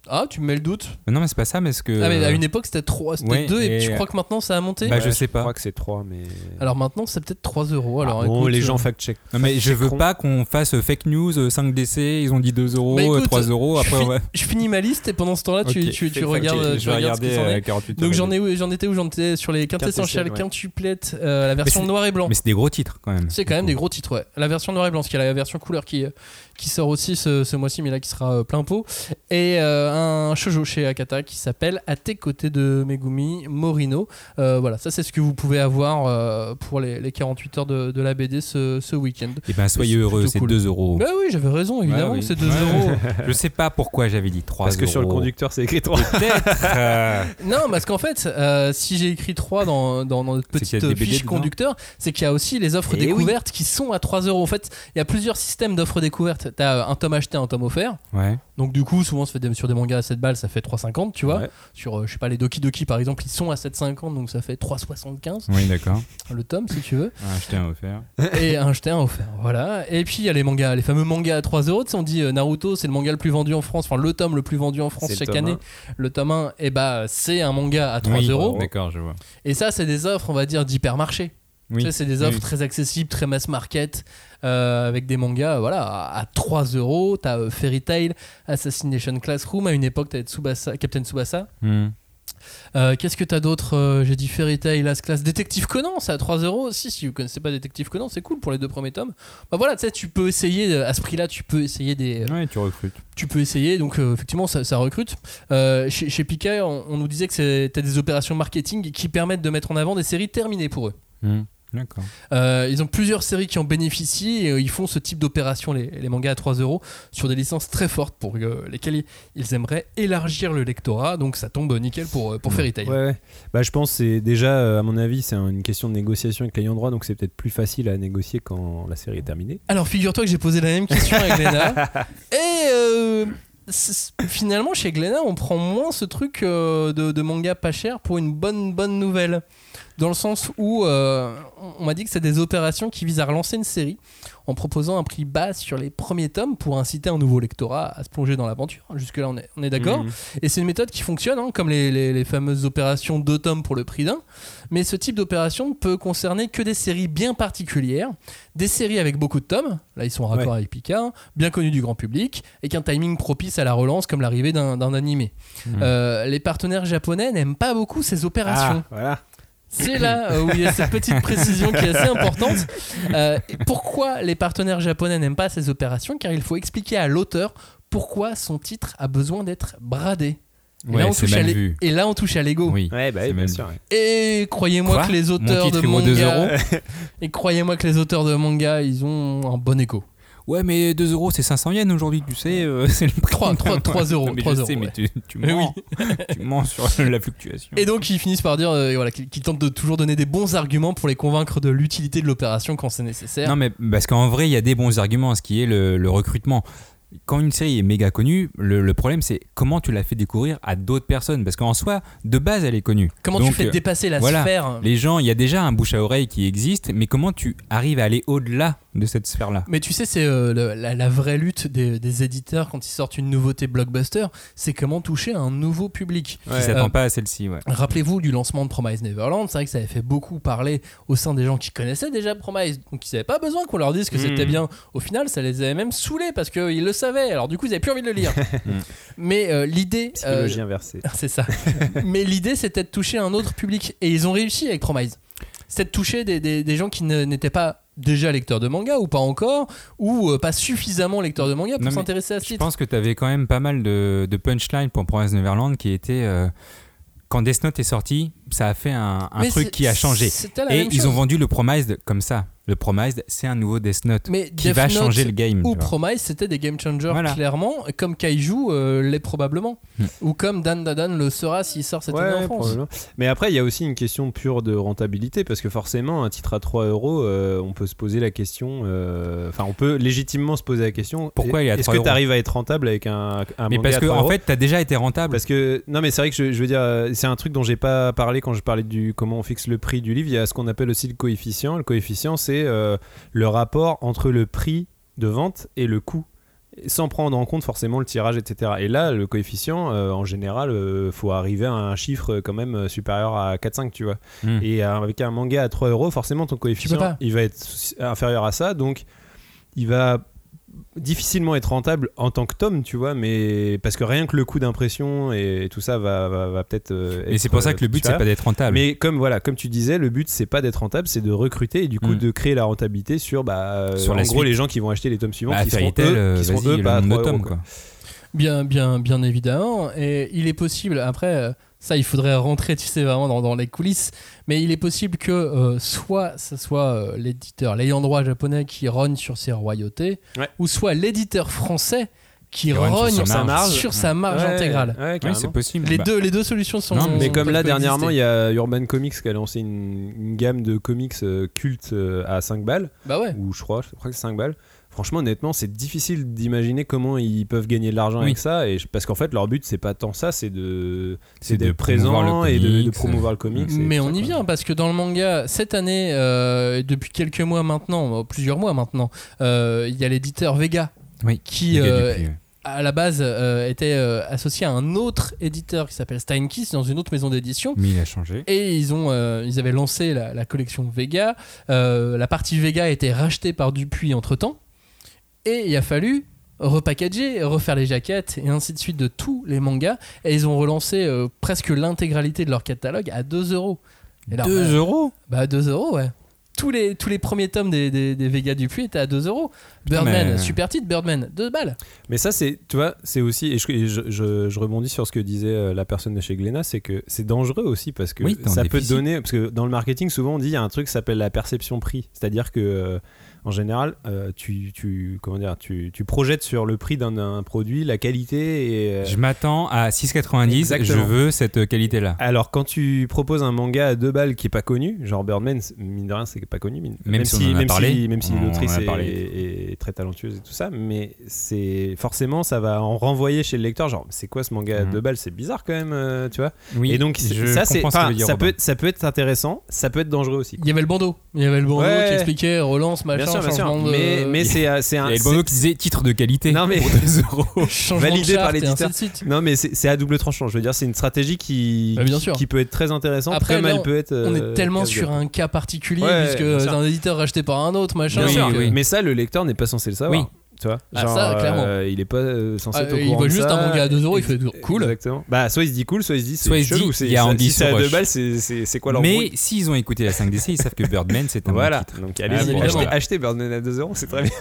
Ah, tu me mets le doute. Mais Non mais c'est pas ça, mais est-ce que. Ah, mais à une époque, c'était 3, c'était ouais, 2 et, et- je crois que maintenant ça a monté. Bah, je sais Je pas. crois que c'est 3, mais. Alors maintenant, c'est peut-être 3 euros. Alors, Ah bon, écoute, les euh, gens fact-check. Non mais je veux pas qu'on fasse fake news euh, 5DC, ils ont dit 2 euros, Bah, écoute, 3 euros, je, après fi- ouais. je finis ma liste et pendant ce temps-là, tu, Ok, tu, tu regardes, tu je vais regardes ce regarder qu'il en est. euh, 48 Donc j'en de- ai où j'en étais où j'en étais sur les quintessential Quintessential, ouais. quintuplettes euh, la version c'est- noir et blanc. Mais c'est des gros titres quand même. C'est quand même des gros titres, ouais. La version noir et blanc, parce qu'il y a la version couleur qui, euh, qui sort aussi ce, ce mois-ci, mais là qui sera euh, plein pot. Et euh, un shoujo chez Akata qui s'appelle À tes côtés de Megumi Morino. Euh, voilà, ça c'est ce que vous pouvez avoir euh, pour les, les 48 heures de, de la BD ce, ce week-end. Et ben soyez heureux, c'est cool. 2 euros. Bah oui, j'avais raison, évidemment, Ouais, oui. c'est 2 Ouais. euros. Je sais pas pourquoi j'avais dit 3 Parce que sur le euros. conducteur, c'est écrit 3. Peut-être. Non, parce qu'en fait, euh, si j'ai écrit 3 dans, dans, dans notre petite fiche conducteur, c'est qu'il y a aussi les offres Eh oui. découvertes qui sont à 3 euros. En fait, il y a plusieurs systèmes d'offres découvertes. T'as un tome acheté, un tome offert. Ouais. Donc du coup, souvent, ça fait des- sur des mangas à 7 balles, ça fait 3,50, tu vois. Ouais. Sur, euh, je sais pas, les Doki Doki, par exemple, ils sont à 7,50, donc ça fait 3,75 Oui, d'accord. le tome, si tu veux. Acheter un offert. Et un jeté, un offert. Voilà. Et puis, il y a les mangas, les fameux mangas à 3 euros. Tu sais, on dit euh, Naruto, c'est le manga le plus vendu en France, enfin, le tome le plus vendu en France chaque année. Le tome 1, et bah, c'est un manga à 3 Oui, euros. D'accord, je vois. Et ça, c'est des offres, on va dire, d'hypermarché. Oui. Tu sais, c'est des offres Oui. très accessibles, très mass market, euh, avec des mangas voilà, à, à 3 euros. T'as euh, Fairy Tail, Assassination Classroom. À une époque, t'avais Tsubasa, Captain Tsubasa. Hmm. Euh, Qu'est-ce que t'as d'autre Euh, J'ai dit Fairy Tail, Last Class. Détective Conan, c'est à 3 euros aussi. Si vous connaissez pas Détective Conan, c'est cool pour les deux premiers tomes. Bah voilà, tu sais, tu peux essayer, euh, à ce prix-là, tu peux essayer des, Ouais, tu recrutes. tu peux essayer, donc euh, effectivement ça, ça recrute. Euh, chez, chez Pika, on, on nous disait que c'était des opérations marketing qui permettent de mettre en avant des séries terminées pour eux. Hmm. D'accord. Euh, ils ont plusieurs séries qui en bénéficient et euh, ils font ce type d'opération, les, les mangas à 3 euros, sur des licences très fortes pour euh, lesquelles ils aimeraient élargir le lectorat. Donc ça tombe nickel pour, pour Fairy Tail. Ouais, ouais. Bah, je pense que c'est déjà, à mon avis, c'est un- une question de négociation avec l'ayant droit, donc c'est peut-être plus facile à négocier quand la série est terminée. Alors figure-toi que j'ai posé la même question à Gléna. et euh, finalement, chez Gléna, on prend moins ce truc euh, de, manga pas cher pour une bonne, bonne nouvelle. Dans le sens où euh, on m'a dit que c'est des opérations qui visent à relancer une série en proposant un prix bas sur les premiers tomes pour inciter un nouveau lectorat à se plonger dans l'aventure. Jusque-là, on est, on est d'accord. Mhm. Et c'est une méthode qui fonctionne, hein, comme les, les- les fameuses opérations deux tomes pour le prix d'un. Mais ce type d'opération ne peut concerner que des séries bien particulières, des séries avec beaucoup de tomes, là ils sont en raccord Ouais. avec Picard, bien connus du grand public, et qu'un timing propice à la relance comme l'arrivée d'un animé. Mhm. Euh, les partenaires japonais n'aiment pas beaucoup ces opérations. Ah, voilà. C'est là euh, où il y a cette petite précision qui est assez importante. Euh, pourquoi les partenaires japonais n'aiment pas ces opérations? Car il faut expliquer à l'auteur pourquoi son titre a besoin d'être bradé. Et, Ouais, là, on touche à mal l'é- vu. et là, on touche à l'ego. Oui. Ouais, bah c'est oui, bien mal sûr. vu. ouais. Et croyez-moi que les auteurs de manga, et croyez-moi que les auteurs de manga, ils ont un bon écho. Ouais, mais 2 euros, c'est 500 yens aujourd'hui, tu sais. euh, c'est le prix. 3, 3, 3 euros. Non, mais 3 je euros, sais, mais tu, tu mens. tu mens sur la fluctuation. Et donc ils finissent par dire euh, voilà, qu'ils tentent de toujours donner des bons arguments pour les convaincre de l'utilité de l'opération quand c'est nécessaire. Non, mais parce qu'en vrai, il y a des bons arguments, ce qui est le, le recrutement. Quand une série est méga connue, le, le problème c'est comment tu la fais découvrir à d'autres personnes. Parce qu'en soi, de base, elle est connue. Comment tu fais euh, dépasser la voilà. sphère Les gens, il y a déjà un bouche à oreille qui existe, mais comment tu arrives à aller au-delà de cette sphère-là Mais tu sais, c'est euh, la, la vraie lutte des, des éditeurs quand ils sortent une nouveauté blockbuster, c'est comment toucher un nouveau public. Qui s'attend Euh, pas à celle-ci, ouais. Rappelez-vous du lancement de Promise Neverland, c'est vrai que ça avait fait beaucoup parler au sein des gens qui connaissaient déjà Promise, donc ils n'avaient pas besoin qu'on leur dise que c'était Mhm. bien. Au final, ça les avait même saoulés parce qu'ils le savaient, alors du coup ils n'avaient plus envie de le lire. Mais euh, l'idée... euh, Psychologie inversée. c'est ça. Mais l'idée, c'était de toucher un autre public. Et ils ont réussi avec Promise. C'était de toucher des, des- des gens qui ne- n'étaient pas déjà lecteurs de manga ou pas encore, ou euh, pas suffisamment lecteurs de manga pour s'intéresser à ce Je titre. pense que tu avais quand même pas mal de, de punchlines pour Promise Neverland qui étaient. euh, quand Death Note est sorti, ça a fait un, truc qui a changé. Et ils chose. ont vendu le Promised comme ça. Le Promised, c'est un nouveau Death Note Mais qui Death va Note changer le game. Ou tu vois. Promise, c'était des game changers Voilà. clairement, comme Kaiju euh, l'est probablement. Hmm. Ou comme Dan Dadan le sera s'il sort cette année en France. Mais après, il y a aussi une question pure de rentabilité parce que forcément, un titre à 3 euros, euh, on peut se poser la question. euh, Enfin, on peut légitimement se poser la question. Pourquoi il est à Est-ce 3 que tu arrives à être rentable avec un, un Mais manga parce à que 3 en euros fait, t'as déjà été rentable. Parce que non mais c'est vrai que je, je veux dire c'est un truc dont j'ai pas parlé quand je parlais du comment on fixe le prix du livre. Il y a ce qu'on appelle aussi le coefficient. Le coefficient c'est euh, le rapport entre le prix de vente et le coût sans prendre en compte forcément le tirage etc. Et là le coefficient euh, en général euh, faut arriver à un chiffre quand même euh, supérieur à 4-5 tu vois. Hmm. Et avec un manga à 3 euros forcément ton coefficient il va être inférieur à ça donc il va difficilement être rentable en tant que tome, tu vois, mais parce que rien que le coût d'impression et tout ça va, va, va peut-être. euh, Et c'est pour ça que le euh, but, c'est pas d'être rentable. Mais comme voilà, comme tu disais, le but c'est pas d'être rentable, c'est de recruter et du coup Mm. de créer la rentabilité sur bah Sur en gros suite. les gens qui vont acheter les tomes suivants Bah, qui seront eux, euh, qui seront eux pas nombre 3 de euros, tomes, quoi. quoi. Bien, bien, bien évidemment. Et il est possible, après, euh, ça, il faudrait rentrer, tu sais, vraiment dans, dans les coulisses. Mais il est possible que euh, soit ce soit euh, l'éditeur, l'ayant droit japonais qui rogne sur ses royautés, Ouais. ou soit l'éditeur français qui rogne sur sa marge. sur sa marge Ouais, intégrale. ouais, Oui, c'est possible. Les, Bah, deux, les deux solutions sont. Non, Mais sont- comme là, dernièrement, il y a Urban Comics qui a lancé une, une gamme de comics euh, cultes euh, à 5 balles, Bah ouais. ou je crois, je crois que c'est 5 balles. Franchement, honnêtement, c'est difficile d'imaginer comment ils peuvent gagner de l'argent Oui. avec ça. Et je- parce qu'en fait, leur but, c'est pas tant ça, c'est de, C'est de présent et de, promouvoir le comics. Mais on ça, y vient parce que dans le manga, cette année, euh, depuis quelques mois maintenant, euh, plusieurs mois maintenant, euh, il y a l'éditeur Vega Oui, qui ouais. à la base euh, était euh, associé à un autre éditeur qui s'appelle Steinkiss dans une autre maison d'édition. Mais il a changé. Et ils, ont, euh, ils avaient lancé la, la collection Vega. Euh, la partie Vega a été rachetée par Dupuis entre temps. Et il a fallu repackager, refaire les jaquettes et ainsi de suite de tous les mangas. Et ils ont relancé euh, presque l'intégralité de leur catalogue à 2 euros. Et là, 2 bah, euros Bah 2 euros, ouais. Tous les, tous les premiers tomes des, des, des Vega Dupuis étaient à 2 euros. Birdman, mais- super titre, Birdman, 2 balles. Mais ça, c'est, tu vois, c'est aussi, et je, et je, je- je rebondis sur ce que disait euh, la personne de chez Glénat, c'est que c'est dangereux aussi parce que Oui, ça peut donner, parce que dans le marketing, souvent on dit il y a un truc qui s'appelle la perception prix, c'est-à-dire que euh, en général, euh, tu, tu, comment dire, tu, tu projettes sur le prix d'un, produit la qualité et euh, Je m'attends à 6,90. Je veux cette qualité-là. alors quand tu proposes un manga à deux balles qui est pas connu, genre Birdman, mine de rien, c'est pas connu, mine- Même si même parlé, si, même si l'autrice a est, très talentueuse et tout ça, mais c'est forcément ça va en renvoyer chez le lecteur, genre c'est quoi ce manga à Mhm. deux balles, c'est bizarre quand même, euh, tu vois? Oui, et donc je ça c'est, ça Robin. peut, être, ça peut être intéressant, ça peut être dangereux aussi. Il y avait le bandeau. Il y avait le bandeau Ouais. qui expliquait relance, machin, sûr, bien sûr. changement de- Mais, mais c'est euh, c'est Il y un. le qui disait titre de qualité Non, mais- pour 2 euros. validé de par l'éditeur. Non, mais c'est à double tranchant. Je veux dire, c'est une stratégie qui, Bah, bien qui- sûr. qui peut être très intéressante, Après, comme là, elle peut être. On euh, est tellement casse-gueule. sur un cas particulier Ouais, puisque c'est un éditeur racheté par un autre machin. Oui. mais ça, le lecteur n'est pas censé le savoir. Tu vois Ah, ça, clairement. euh, il est pas euh, censé Ah, être au il courant voit de juste ça. un manga à 2 euros, il fait cool. Exactement. Bah, soit il se dit cool, soit il se dit c'est Soit il se chelou. c'est- il y a si c'est à deux roche. balles, c'est- c'est c'est quoi leur Mais s'ils ont écouté la 5DC, ils savent que Birdman c'est un bon Voilà, donc Ah, allez-y, évidemment. achetez, achetez Birdman à 2 euros, c'est très bien.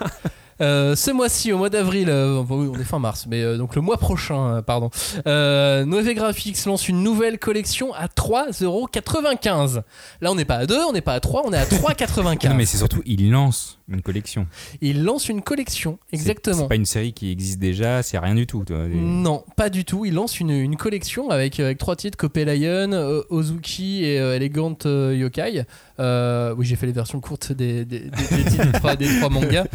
Euh, ce mois-ci, au mois d'avril, euh, oui, on est fin mars, mais euh, donc le mois prochain, euh, pardon, euh, Noé Graphics lance une nouvelle collection à 3,95€. Là, on n'est pas à 2, on n'est pas à 3, on est à 3,95€. Non, mais c'est surtout, ils lancent une collection. Il lance une collection, exactement. C'est pas une série qui existe déjà, c'est rien du tout. tu vois. Non, pas du tout. Il lance une, une collection avec, avec trois titres Copé Lion, euh, Ozuki et euh, Elegant euh, Yokai. Euh, oui, j'ai fait les versions courtes des, des, des- des titres, des trois, des trois mangas.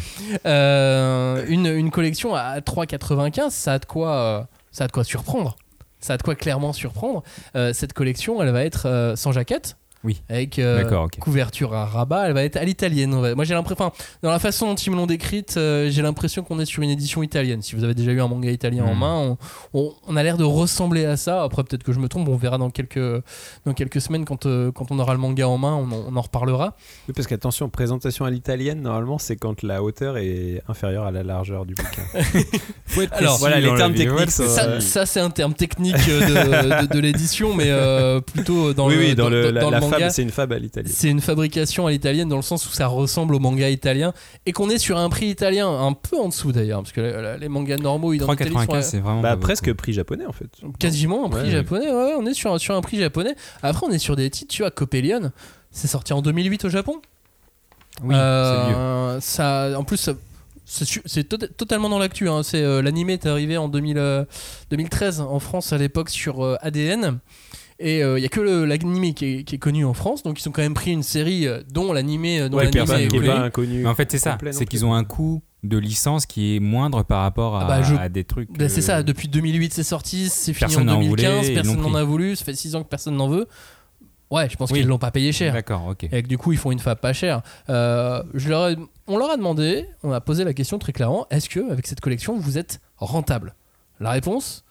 Une, une collection à 3,95, ça a de quoi, ça a de quoi surprendre. Ça a de quoi clairement surprendre. Euh, cette collection, elle va être euh, sans jaquette. Oui. Avec euh, couverture à rabat, elle va être à l'italienne. Moi j'ai l'impression, enfin, dans la façon dont ils me l'ont décrite, euh, j'ai l'impression qu'on est sur une édition italienne. Si vous avez déjà eu un manga italien en Hmm. main, on, on- on a l'air de ressembler à ça. Après peut-être que je me trompe, on verra dans quelques, dans quelques semaines quand, euh, quand on aura le manga en main, on, en- on en reparlera. Oui, parce qu'attention, présentation à l'italienne, normalement, c'est quand la hauteur est inférieure à la largeur du bouquin. Faut être Alors, voilà, les termes techniques Ça, ça, c'est un terme technique de, de- de l'édition, mais euh, plutôt dans oui, le, oui, dans, le, la, dans le la manga. c'est une fable à l'italienne. C'est une fabrication à l'italienne dans le sens où ça ressemble au manga italien et qu'on est sur un prix italien un peu en dessous d'ailleurs parce que les, les mangas normaux ils en Italie sont 3,95 à- c'est vraiment. Bah, presque prix japonais en fait. quasiment un prix Ouais. japonais ouais, on est sur, sur un prix japonais après on est sur des titres tu vois Copelion c'est sorti en 2008 au Japon Oui, vieux. Euh, ça en plus ça- c'est su- c'est to- totalement dans l'actu hein. c'est euh, l'animé est arrivé en 2000, euh, 2013 en France à l'époque sur euh, ADN et il y a que l'animé qui est, qui est connu en France donc ils ont quand même pris une série euh, dont l'animé euh, dont Ouais, est qui est connu. pas inconnu. Mais en fait, c'est ça. C'est qu'ils ont un coût de licence qui est moindre par rapport à, Ah bah, je- à des trucs. Bah, c'est euh, ça, depuis 2008 c'est sorti, c'est fini Personne en n'en 2015, voulait, ils personne n'en a voulu, ça fait 6 ans que personne n'en veut. Ouais, je pense Oui. qu'ils l'ont pas payé cher. D'accord, ok. Et que du coup, ils font une fab pas chère. Euh, je leur ai- on leur a demandé, on a posé la question très clairement est-ce que avec cette collection, vous êtes rentable? La réponse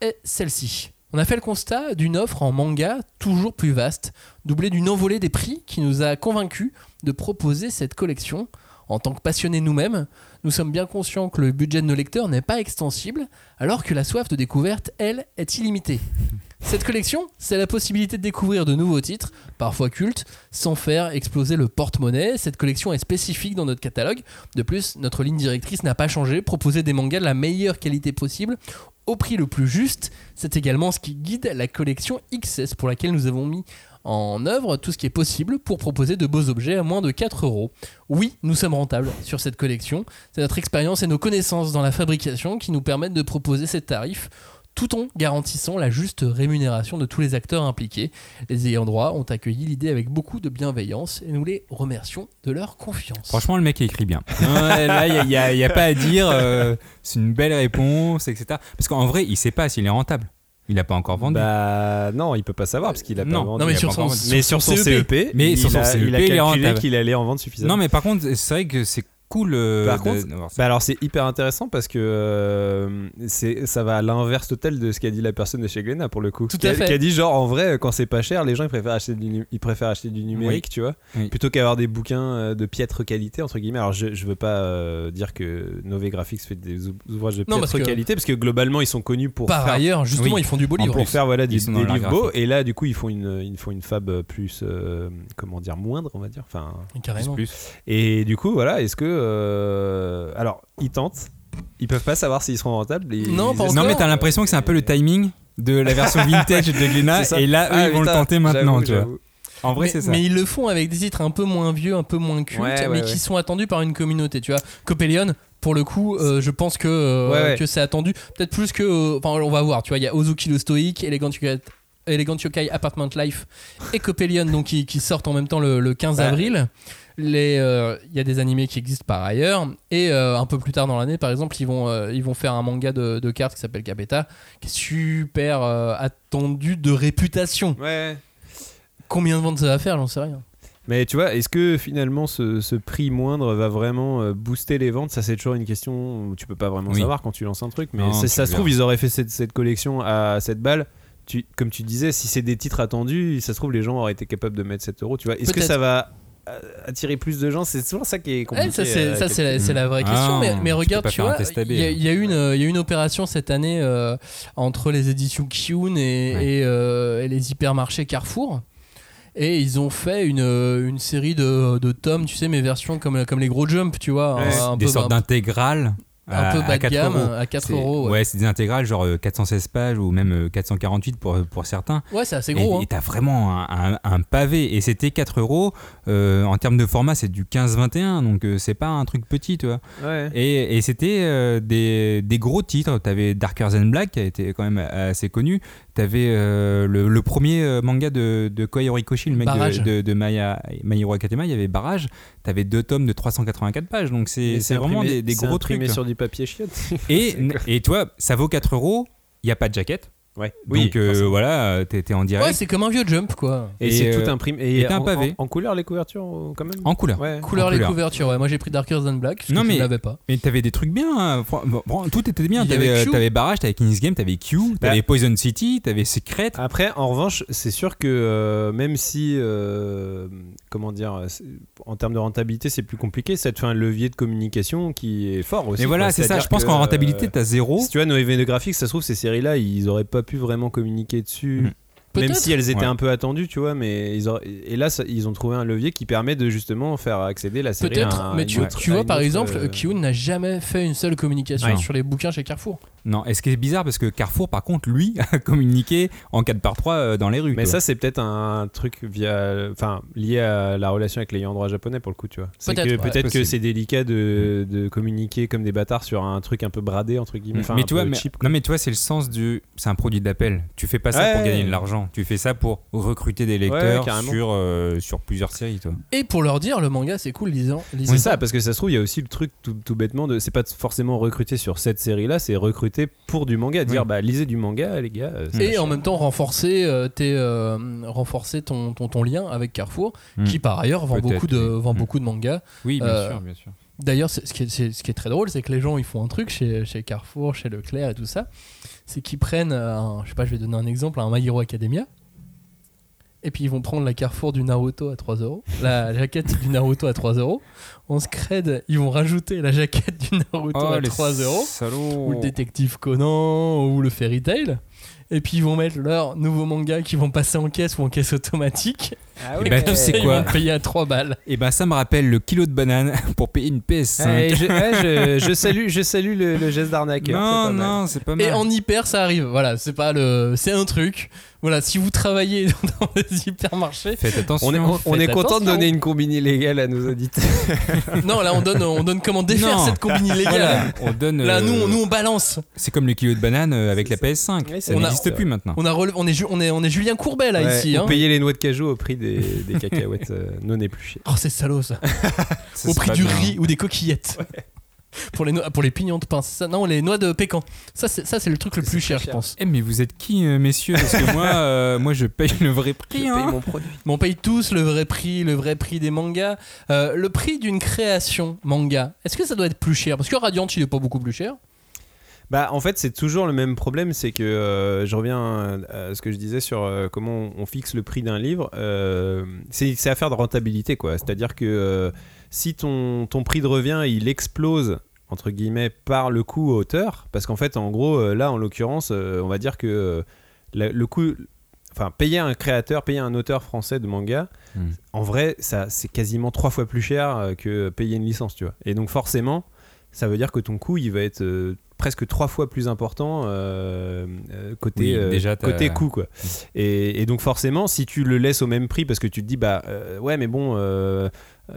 est celle-ci. On a fait le constat d'une offre en manga toujours plus vaste, doublée d'une envolée des prix qui nous a convaincus de proposer cette collection. En tant que passionnés nous-mêmes, nous sommes bien conscients que le budget de nos lecteurs n'est pas extensible, alors que la soif de découverte, elle, est illimitée. Cette collection, c'est la possibilité de découvrir de nouveaux titres, parfois cultes, sans faire exploser le porte-monnaie. Cette collection est spécifique dans notre catalogue. De plus, notre ligne directrice n'a pas changé, proposer des mangas de la meilleure qualité possible au prix le plus juste. C'est également ce qui guide la collection XS pour laquelle nous avons mis en œuvre tout ce qui est possible pour proposer de beaux objets à moins de 4 euros. Oui, nous sommes rentables sur cette collection. C'est notre expérience et nos connaissances dans la fabrication qui nous permettent de proposer ces tarifs tout en garantissant la juste rémunération de tous les acteurs impliqués. Les ayants droit ont accueilli l'idée avec beaucoup de bienveillance et nous les remercions de leur confiance. Franchement, le mec écrit bien. Ouais, là, il n'y a, y a pas à dire. euh, c'est une belle réponse, etc. Parce qu'en vrai, il sait pas s'il est rentable. Il n'a pas encore vendu. Bah non, il peut pas savoir parce qu'il a Non. pas vendu. non mais sur son, encore- mais sur son CEP, Mais il sur son a, CEP, il a calculé qu'il allait en vendre suffisamment. non, mais par contre, c'est vrai que c'est cool. euh, Par de- contre. Bah alors c'est hyper intéressant parce que euh, c'est ça va à l'inverse total de ce qu'a dit la personne de chez Glénat pour le coup. Tout qui à a, fait. qui a dit genre en vrai quand c'est pas cher les gens ils préfèrent acheter du, ils préfèrent acheter du numérique tu vois Oui. plutôt qu'avoir des bouquins euh, de piètre qualité entre guillemets. Alors je, je veux pas euh, dire que Nové Graphics fait des ou- ouvrages de Non, parce piètre que- qualité parce que globalement ils sont connus pour Par faire ailleurs, justement, Oui. ils font du beau livre. pour faire voilà des, livres beaux et là du coup ils font une ils font une fab plus euh, comment dire moindre on va dire enfin Carrément. Plus. et du coup, voilà, est-ce que. Euh, alors, ils tentent. Ils peuvent pas savoir s'ils seront rentables. Ils- Non, ils pas Non, mais t'as l'impression que c'est un peu le timing de la version vintage de Glénat. Et là, eux, Ah, ils vont le tenter maintenant, tu vois. En vrai, mais, c'est ça. mais ils le font avec des titres un peu moins vieux, un peu moins cultes, Ouais, ouais, mais ouais. qui sont attendus par une communauté. Tu vois, Copelion, pour le coup, euh, je pense que, euh, Ouais, ouais. que c'est attendu. Peut-être plus que. euh, Enfin, on va voir. Tu vois, il y a Ozuki le Stoic, Elegant Yokai, Elegant Yokai Apartment Life et Copelion, donc qui, qui sortent en même temps le, le 15 Bah. avril. Euh, Il y a des animés qui existent par ailleurs. Et euh, un peu plus tard dans l'année, par exemple, ils vont, euh, ils vont faire un manga de, de cartes qui s'appelle Capeta, qui est super euh, attendu de réputation. Ouais. Combien de ventes ça va faire, j'en sais rien. Mais tu vois, est-ce que finalement ce, ce prix moindre va vraiment booster les ventes? Ça, c'est toujours une question où tu peux pas vraiment Oui. savoir quand tu lances un truc. Mais Non, ça se trouve, ils auraient fait cette, cette collection à 7 balles. Tu, comme tu disais, si c'est des titres attendus, ça se trouve, les gens auraient été capables de mettre 7 euros. Tu vois, est-ce que ça va attirer plus de gens C'est souvent ça qui est compliqué. Ouais, ça c'est ça, c'est la, vraie Ah, question. mais, tu mais regarde, tu vois, il y, a- il y a eu une il y a eu une opération cette année euh, entre les éditions Kyun et, Ouais. et, euh, et les hypermarchés Carrefour. Et ils ont fait une, une série de, de tomes, tu sais, mes versions comme, comme les gros jump, tu vois. Ouais. un, un des peu, sortes d'intégrales. un à- peu à bas de 4 gamme, euros. à 4 C'est- euros. Ouais, Ouais, c'est des intégrales genre euh, 416 pages ou même euh, 448 pour, pour certains. Ouais, c'est assez gros. Et- hein. T'as vraiment un, un- un pavé. Et c'était 4 euros. Euh, en termes de format, c'est du 15-21. Donc euh, c'est pas un truc petit, tu vois. Ouais. Et, et c'était euh, des, des gros titres. T'avais Darker Than Black, qui a été quand même assez connu. T'avais euh, le, le premier manga de, de Kohei Horikoshi, le mec Barrage. de, de, de Maya, Academia. Il y avait Barrage. T'avais deux tomes de 384 pages. Donc c'est vraiment imprimé- des, des gros imprimé trucs. sur du papier chiotte. Et, et toi, ça vaut 4 euros. Il n'y a pas de jaquette. Ouais. Donc euh, voilà, t'es en direct. Ouais, c'est comme un vieux jump, quoi. Et, Et, c'est euh, tout imprimé. et t'as un en- pavé. En, en couleur, les couvertures, euh, quand même? En couleur. Ouais. Couleur en les couleur. couvertures, ouais. Moi j'ai pris Darker Than Black, parce Non, que mais- je l'avais pas. Mais t'avais des trucs bien, hein. Tout était bien. T'avais Barrage, t'avais King's Game, t'avais Q, t'avais Poison City, t'avais Secret. Après, en revanche, c'est sûr que euh, même si, euh, comment dire, c'est- en termes de rentabilité, c'est plus compliqué, ça te fait un levier de communication qui est fort aussi. Et voilà, c'est ça. Je pense que, qu'en rentabilité, euh, t'as zéro. Si tu vois, nos événements graphiques, ça se trouve, ces séries-là, ils auraient pas pu vraiment communiquer dessus. Mhm. Même si elles étaient Ouais. un peu attendues, tu vois, mais ils auraient- et là, ça- ils ont trouvé un levier qui permet de justement faire accéder la série à Peut-être, mais tu, autre- tu vois, par exemple, euh, Kyun n'a jamais fait une seule communication Ouais. sur les bouquins chez Carrefour. Non, et ce qui est bizarre, parce que Carrefour, par contre, lui, a communiqué en 4 par 3 dans les rues. Mais ça, c'est peut-être un truc via, enfin, lié à la relation avec l'ayant droit japonais pour le coup, tu vois. Peut-être, que ouais. peut-être que c'est délicat de, de communiquer comme des bâtards sur un truc un peu bradé entre guillemets. Enfin, mais un tu vois, peu mais, cheap, non mais tu vois, c'est le sens du, c'est un produit d'appel. Tu fais pas ça pour Ouais. gagner de l'argent. Tu fais ça pour recruter des lecteurs sur euh, sur plusieurs séries, toi. Et pour leur dire, le manga c'est cool, lisant. lisez C'est ça, parce que ça se trouve, il y a aussi le truc tout, tout bêtement de. C'est pas forcément recruter sur cette série-là, c'est recruter pour du manga. Dire, Oui. bah, lisez du manga, les gars. euh, Et en même temps renforcer, euh, tes, euh, renforcer ton, ton, ton lien avec Carrefour, Mm. qui par ailleurs vend beaucoup de, oui. vend Mm. beaucoup de mangas. Oui, bien Euh, sûr, bien sûr. D'ailleurs, c'est- ce qui, est, ce qui est très drôle, c'est que les gens ils font un truc chez, chez Carrefour, chez Leclerc et tout ça, c'est qu'ils prennent, un, je sais pas, je vais donner un exemple, un My Hero Academia, et puis ils vont prendre la Carrefour du Naruto à 3 euros, la jaquette du Naruto à 3 euros, en scred, ils vont rajouter la jaquette du Naruto à 3 euros, ou le détective Conan, ou le Fairy Tail. Et puis ils vont mettre leur nouveau manga qui vont passer en caisse ou en caisse automatique. Et bah, tu sais Ils quoi payer à 3 balles. Et ben ça me rappelle le kilo de banane pour payer une PS5. Ouais, je, ouais, je- je salue, je salue le, le geste d'arnaqueur. c'est non, non, c'est pas mal. Et en hyper, ça arrive. Voilà, c'est pas le, c'est un truc. Voilà, si vous travaillez dans les hypermarchés, Faites attention. On est, on, on content de donner une combine illégale à nos auditeurs. non, là on donne, on donne comment défaire Non. cette combine illégale. Voilà, on donne. Là, euh, nous, on- nous, on balance. c'est comme le kilo de banane euh, avec la PS5. Ouais, ça n'existe plus maintenant. On a, rele- on est, on est, on est Julien Courbet là Ouais, ici. ou Hein. payer les noix de cajou au prix des, des cacahuètes euh, non épluchées. Oh, c'est salaud ça. Ça, Au prix du bien. riz ou des coquillettes. Pour les, pour les pignons de pain. Ça, non, les noix de pécan. Ça, c'est, ça, c'est le truc le plus cher, je pense. Eh mais vous êtes qui euh, messieurs? Parce que moi, euh, moi je paye le vrai prix. hein. mon produit. Mais on paye tous le vrai prix, le vrai prix des mangas. Euh, le prix d'une création manga, est-ce que ça doit être plus cher? Parce que Radiant, il est pas beaucoup plus cher. Bah, en fait, c'est toujours le même problème, c'est que euh, je reviens à ce que je disais sur euh, comment on fixe le prix d'un livre. euh, c'est affaire de rentabilité, quoi. C'est-à-dire que si ton, ton prix de revient il explose entre guillemets par le coût auteur, parce qu'en fait, en gros, là, en l'occurrence, on va dire que la- le coût, enfin, payer un créateur, payer un auteur français de manga, Hmm. en vrai, ça c'est quasiment trois fois plus cher que payer une licence, tu vois. Et donc forcément, ça veut dire que ton coût, il va être euh, presque trois fois plus important euh, euh, côté, Oui, euh, déjà, côté coût, quoi. Et, et donc forcément, si tu le laisses au même prix, parce que tu te dis, bah ouais, mais bon,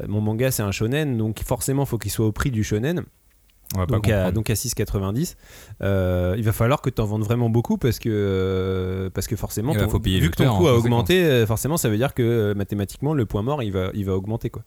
mon manga c'est un shonen, donc forcément, faut qu'il soit au prix du shonen On va pas donc à, donc à 6,90. Euh, il va falloir que tu en vendes vraiment beaucoup parce que, euh, parce que forcément, ton- faut payer vu que ton coût a augmenté, euh, forcément, ça veut dire que mathématiquement, le point mort, il va, il va augmenter. Quoi.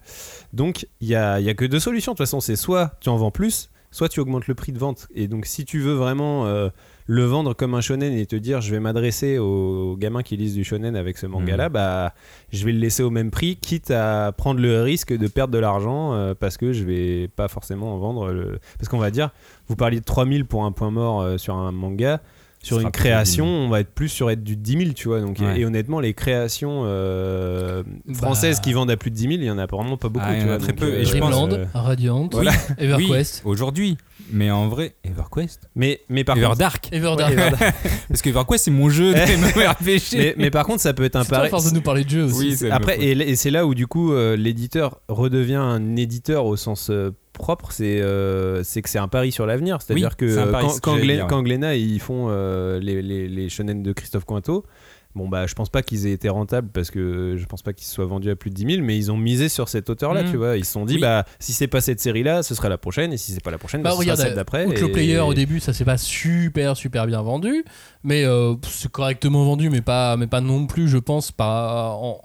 Donc, il n'y a, y a que deux solutions. De toute façon, c'est soit tu en vends plus, soit tu augmentes le prix de vente. Et donc, si tu veux vraiment euh, le vendre comme un shonen et te dire, je vais m'adresser aux gamins qui lisent du shonen avec ce manga-là, Mhm. bah, je vais le laisser au même prix, quitte à prendre le risque de perdre de l'argent euh, parce que je vais pas forcément en vendre. Le... Parce qu'on va dire, vous parliez de 3000 pour un point mort euh, sur un manga. Sur une création, 10 000. on va être plus sur être du 10 000, tu vois. Donc, et- Ouais. et, honnêtement, les créations euh, Bah. françaises qui vendent à plus de 10 000, il y en a vraiment pas beaucoup. Ah, tu vois. très peu. Et je pense, Dreamland, euh, Radiant, Voilà. EverQuest. Oui, aujourd'hui. Mais en vrai, EverQuest. mais, mais par contre, Everdark. Everdark. Ouais, Everdark. Parce que EverQuest, c'est mon jeu de mais, mais par contre, ça peut être un C'est toi à pari. force de nous parler de jeu aussi. Oui, c'est Après, et, et c'est là où du coup euh, l'éditeur redevient un éditeur au sens euh, propre, c'est euh, c'est que c'est un pari sur l'avenir. C'est-à-dire Oui, que quand, quand, Glen- dire, ouais. quand Glénat ils font euh, les, les, les shonen de Christophe Cointeau, bon bah je pense pas qu'ils aient été rentables parce que je pense pas qu'ils se soient vendus à plus de 10 000, mais ils ont misé sur cette hauteur-là, Mhm. tu vois. Ils se sont dit, Oui. bah si c'est pas cette série-là, ce sera la prochaine, et si c'est pas la prochaine, bah, Bah ce regarde, sera celle d'après. Et- Player au début, ça s'est pas super super bien vendu, mais euh, c'est correctement vendu, mais pas mais pas non plus, je pense, pas en-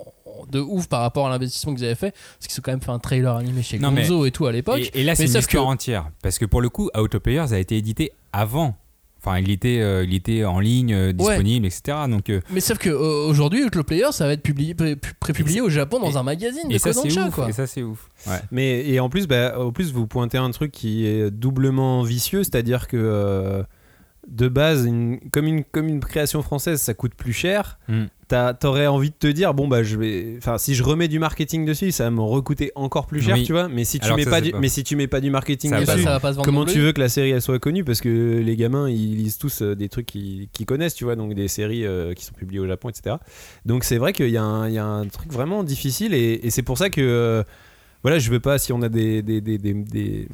de ouf par rapport à l'investissement qu'ils avaient fait, parce qu'ils ont quand même fait un trailer animé chez Non, mais- et tout à l'époque. Et, et là, c'est une histoire que- entière. Parce que pour le coup, Out of Players a été édité avant. Enfin, il était, euh, il était en ligne, euh, disponible, etc. Donc, euh, Mais sauf que euh, aujourd'hui, Player, ça va être publié, pré- prépublié au Japon dans et- un magazine de et ça, c'est Kodansha, ouf. quoi. Et ça, c'est ouf. Ouais. Mais et en plus, bah, au plus vous pointez un truc qui est doublement vicieux, c'est-à-dire que euh, de base, une- comme, une, comme une création française, ça coûte plus cher. Mm. T'aurais envie de te dire bon bah je vais, enfin si je remets du marketing dessus, ça va me recoûter encore plus cher, Oui. tu vois. Mais si tu Alors mets ça, pas du, pas. mais si tu mets pas du marketing Ça dessus, pas comment tu veux que la série elle soit connue? Parce que les gamins ils lisent tous euh, des trucs qu'ils connaissent, tu vois, donc des séries euh, qui sont publiées au Japon, etc. Donc c'est vrai qu'il y, a un- il y a un truc vraiment difficile et, et c'est pour ça que euh, voilà, je veux pas si on a des, des, des, des,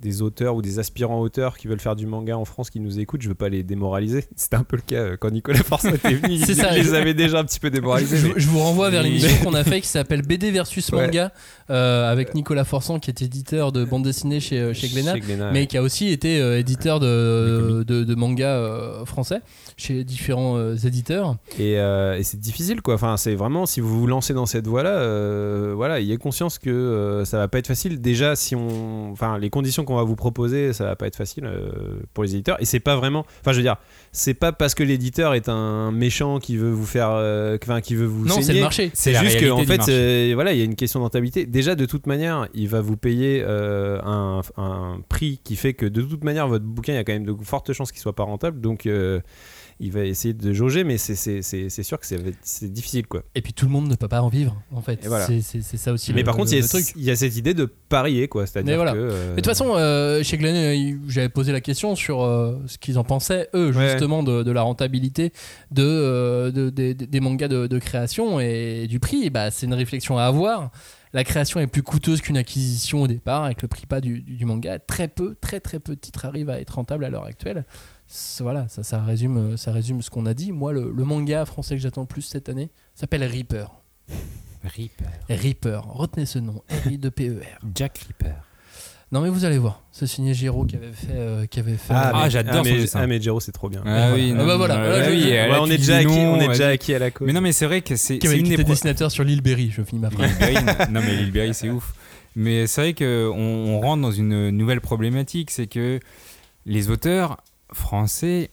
des, auteurs ou des aspirants auteurs qui veulent faire du manga en France qui nous écoutent, je veux pas les démoraliser. C'était un peu le cas euh, quand Nicolas Force était venu, il ça, les je- avait déjà un petit peu démoralisés. Je, mais- je vous renvoie vers l'émission qu'on a fait qui s'appelle BD versus Ouais. manga euh, avec Nicolas Forçant qui est éditeur de bande dessinée chez, euh, chez Glénat. Chez Glénat, mais ouais. qui a aussi été euh, éditeur de, de, euh, français chez différents éditeurs. Et, et c'est difficile quoi. Enfin, c'est vraiment si vous vous lancez dans cette voie-là, euh, voilà, ayez conscience que euh, ça va pas être facile. Déjà, si on, enfin, les conditions qu'on va vous proposer, ça va pas être facile euh, pour les éditeurs. Et c'est pas vraiment, enfin, je veux dire, c'est pas parce que l'éditeur est un méchant qui veut vous faire, euh, enfin, qui veut vous Non, c'est le marché. C'est juste qu'en du fait, voilà, il y a une question de rentabilité. Déjà, de toute manière, il va vous payer un, un prix qui fait que de toute manière, votre bouquin, il y a quand même de fortes chances qu'il soit pas rentable. Donc, il va essayer de jauger, mais c'est- sûr que c'est difficile, quoi. Et puis tout le monde ne peut pas en vivre en fait. Voilà. C'est- ça aussi. mais le- par contre, il y, a, y cette idée de parier, quoi. C'est-à-dire voilà. que. euh, Mais de toute façon, euh, chez Glen, euh, j'avais posé la question sur euh, ce qu'ils en pensaient, eux, Ouais. justement, de, de la rentabilité de, de- des- mangas de, création et du prix. Et bah, c'est une réflexion à avoir. La création est plus coûteuse qu'une acquisition au départ, avec le prix pas du, du- du manga. Très peu, très très peu de titres arrivent à être rentables à l'heure actuelle. Voilà, ça, ça, résume, ça résume ce qu'on a dit. Moi, le, le manga français que j'attends le plus cette année s'appelle Reaper. Reaper. Reaper, retenez ce nom, R-I-2-P-E-R. Jack Reaper. Non mais vous allez voir, c'est signé Giro qui avait fait, euh, qui avait fait. Ah, mais- j'adore son mais, ah, mais Jero, c'est trop bien. Ah oui, Ah non, bah voilà, Ouais, on est déjà acquis, non, on est vas-y. déjà acquis à la cause. Mais non, mais c'est vrai que c'est qui avait une été des pro- dessinateur sur l'île Berry, je finis ma phrase. Non mais Lil Berry c'est ouf. Mais c'est vrai qu'on on rentre dans une nouvelle problématique, c'est que les auteurs français,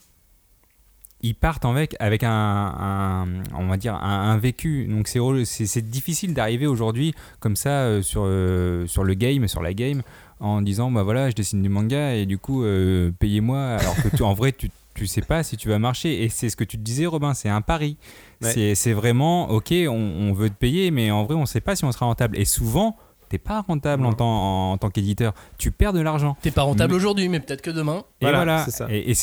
ils partent avec, avec un, un- on va dire, un, un vécu. Donc c'est difficile d'arriver aujourd'hui comme ça euh, sur, euh, sur le game, sur la game, en disant bah voilà, je dessine du manga et du coup euh, payez-moi. Alors que tu, en vrai tu tu sais pas si tu vas marcher. Et c'est ce que tu te disais, Robin, c'est un pari. Ouais. C'est vraiment, ok, on, on veut te payer, mais en vrai, on sait pas si on sera rentable. Et souvent, t'es pas rentable en tant, en tant qu'éditeur. Tu perds de l'argent. T'es pas rentable Mais- aujourd'hui, mais peut-être que demain. Et Voilà, voilà, c'est ça. Et, et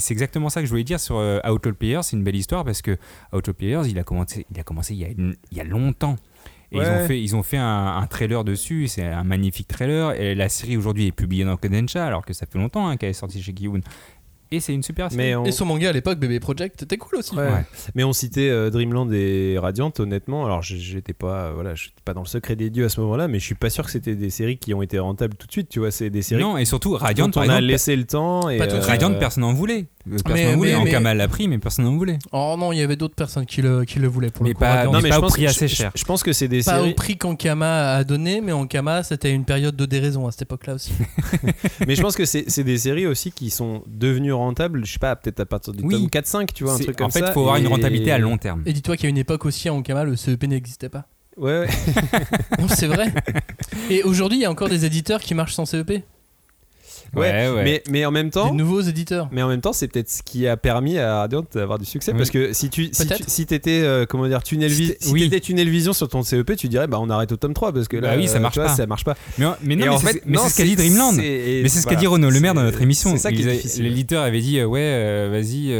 c'est exactement ça que je voulais dire sur euh, Outlaw Players. C'est une belle histoire parce que Outlaw Players, il a commencé, il a commencé il y a, une- il y a longtemps. Et ils ont fait, ils ont fait un, un trailer dessus. C'est un magnifique trailer. Et la série aujourd'hui est publiée dans Kodansha, alors que ça fait longtemps hein, qu'elle est sortie chez Kiun. Et c'est une super série. Mais on, Et son manga à l'époque, Bébé Project, c'était cool aussi. Ouais. Ouais. mais on citait euh, Dreamland et Radiant, honnêtement. Alors, j'étais pas, euh, voilà, j'étais pas dans le secret des dieux à ce moment-là, mais je suis pas sûr que c'était des séries qui ont été rentables tout de suite. Tu vois, c'est des séries non, et surtout Radiant, on a exemple, laissé le temps. Et, Pas tout de euh. Radiant, personne n'en voulait. Personne Mais- n'en voulait. mais- En mais- Kamal l'a pris, mais personne n'en voulait. Oh non, il y avait d'autres personnes qui le, qui le voulaient pour Mais le coup. pas- Radiant. mais mais pas je au prix assez cher. Je, pense que c'est des Pas au prix qu'Ankama a donné, mais Ankama c'était une période de déraison à cette époque-là aussi. mais je pense que c'est c'est des séries aussi qui sont devenues rentables. Je sais pas, peut-être à partir du Oui. tome 4-5, tu vois, un truc comme en fait, ça. il faut avoir une rentabilité à long terme. Et dis-toi qu'il y a une époque aussi à Ankama, le CEP n'existait pas. Ouais, ouais. C'est vrai. Et aujourd'hui, il y a encore des éditeurs qui marchent sans CEP. Ouais, ouais. Mais, mais en même Des temps. nouveaux éditeurs. Mais en même temps, c'est peut-être ce qui a permis à Radiant d'avoir du succès. Oui. Parce que si tu si, tu- si t'étais, euh, comment dire, tunnel Si oui. tunnel vision sur ton CEP, tu dirais, bah on arrête au tome 3 parce que là, Bah oui, ça marche vois, pas. ça marche pas. Mais, mais non, mais en c'est fait, ce qu'a dit Dreamland. Mais c'est ce qu'a dit Renaud Le Maire dans notre émission. C'est ça qui. L'éditeur avait dit euh, ouais, euh, vas-y,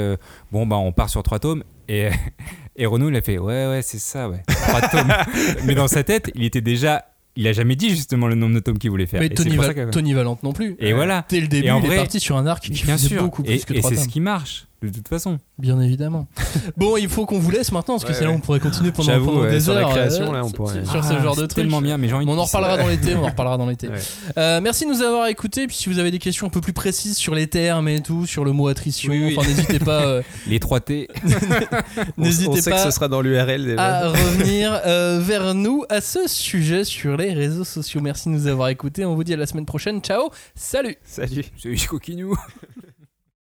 bon bah on part sur trois tomes. Et, et Renaud il a fait ouais ouais c'est ça ouais trois tomes. Mais dans sa tête il était déjà, il a jamais dit justement le nombre de tomes qu'il voulait faire. Mais Et Tony, que- Valente non plus. Et voilà. Dès le début, Et en il vrai- est parti sur un arc qui Bien faisait sûr. beaucoup Et, plus que et c'est tomes. ce qui marche de toute façon. Bien évidemment. bon, il faut qu'on vous laisse maintenant parce que Ouais, sinon ouais. on pourrait continuer pendant, J'avoue, pendant ouais, des sur la heures. création, euh, là, on sur- pourrait- Sur ce Ah, genre de tellement bien, mais j'ai envie de On en reparlera dans l'été, on en reparlera dans l'été. Ouais. Euh, merci de nous avoir écoutés. Puis si vous avez des questions un peu plus précises sur les termes et tout, sur le mot attrition, Oui, oui. enfin n'hésitez pas, euh, Les 3 T. On- on n'hésitez sait pas que ce sera dans l'URL à revenir euh, vers nous à ce sujet sur les réseaux sociaux. Merci de nous avoir écoutés. On vous dit à la semaine prochaine. Ciao, salut. Salut. C'est coquinou.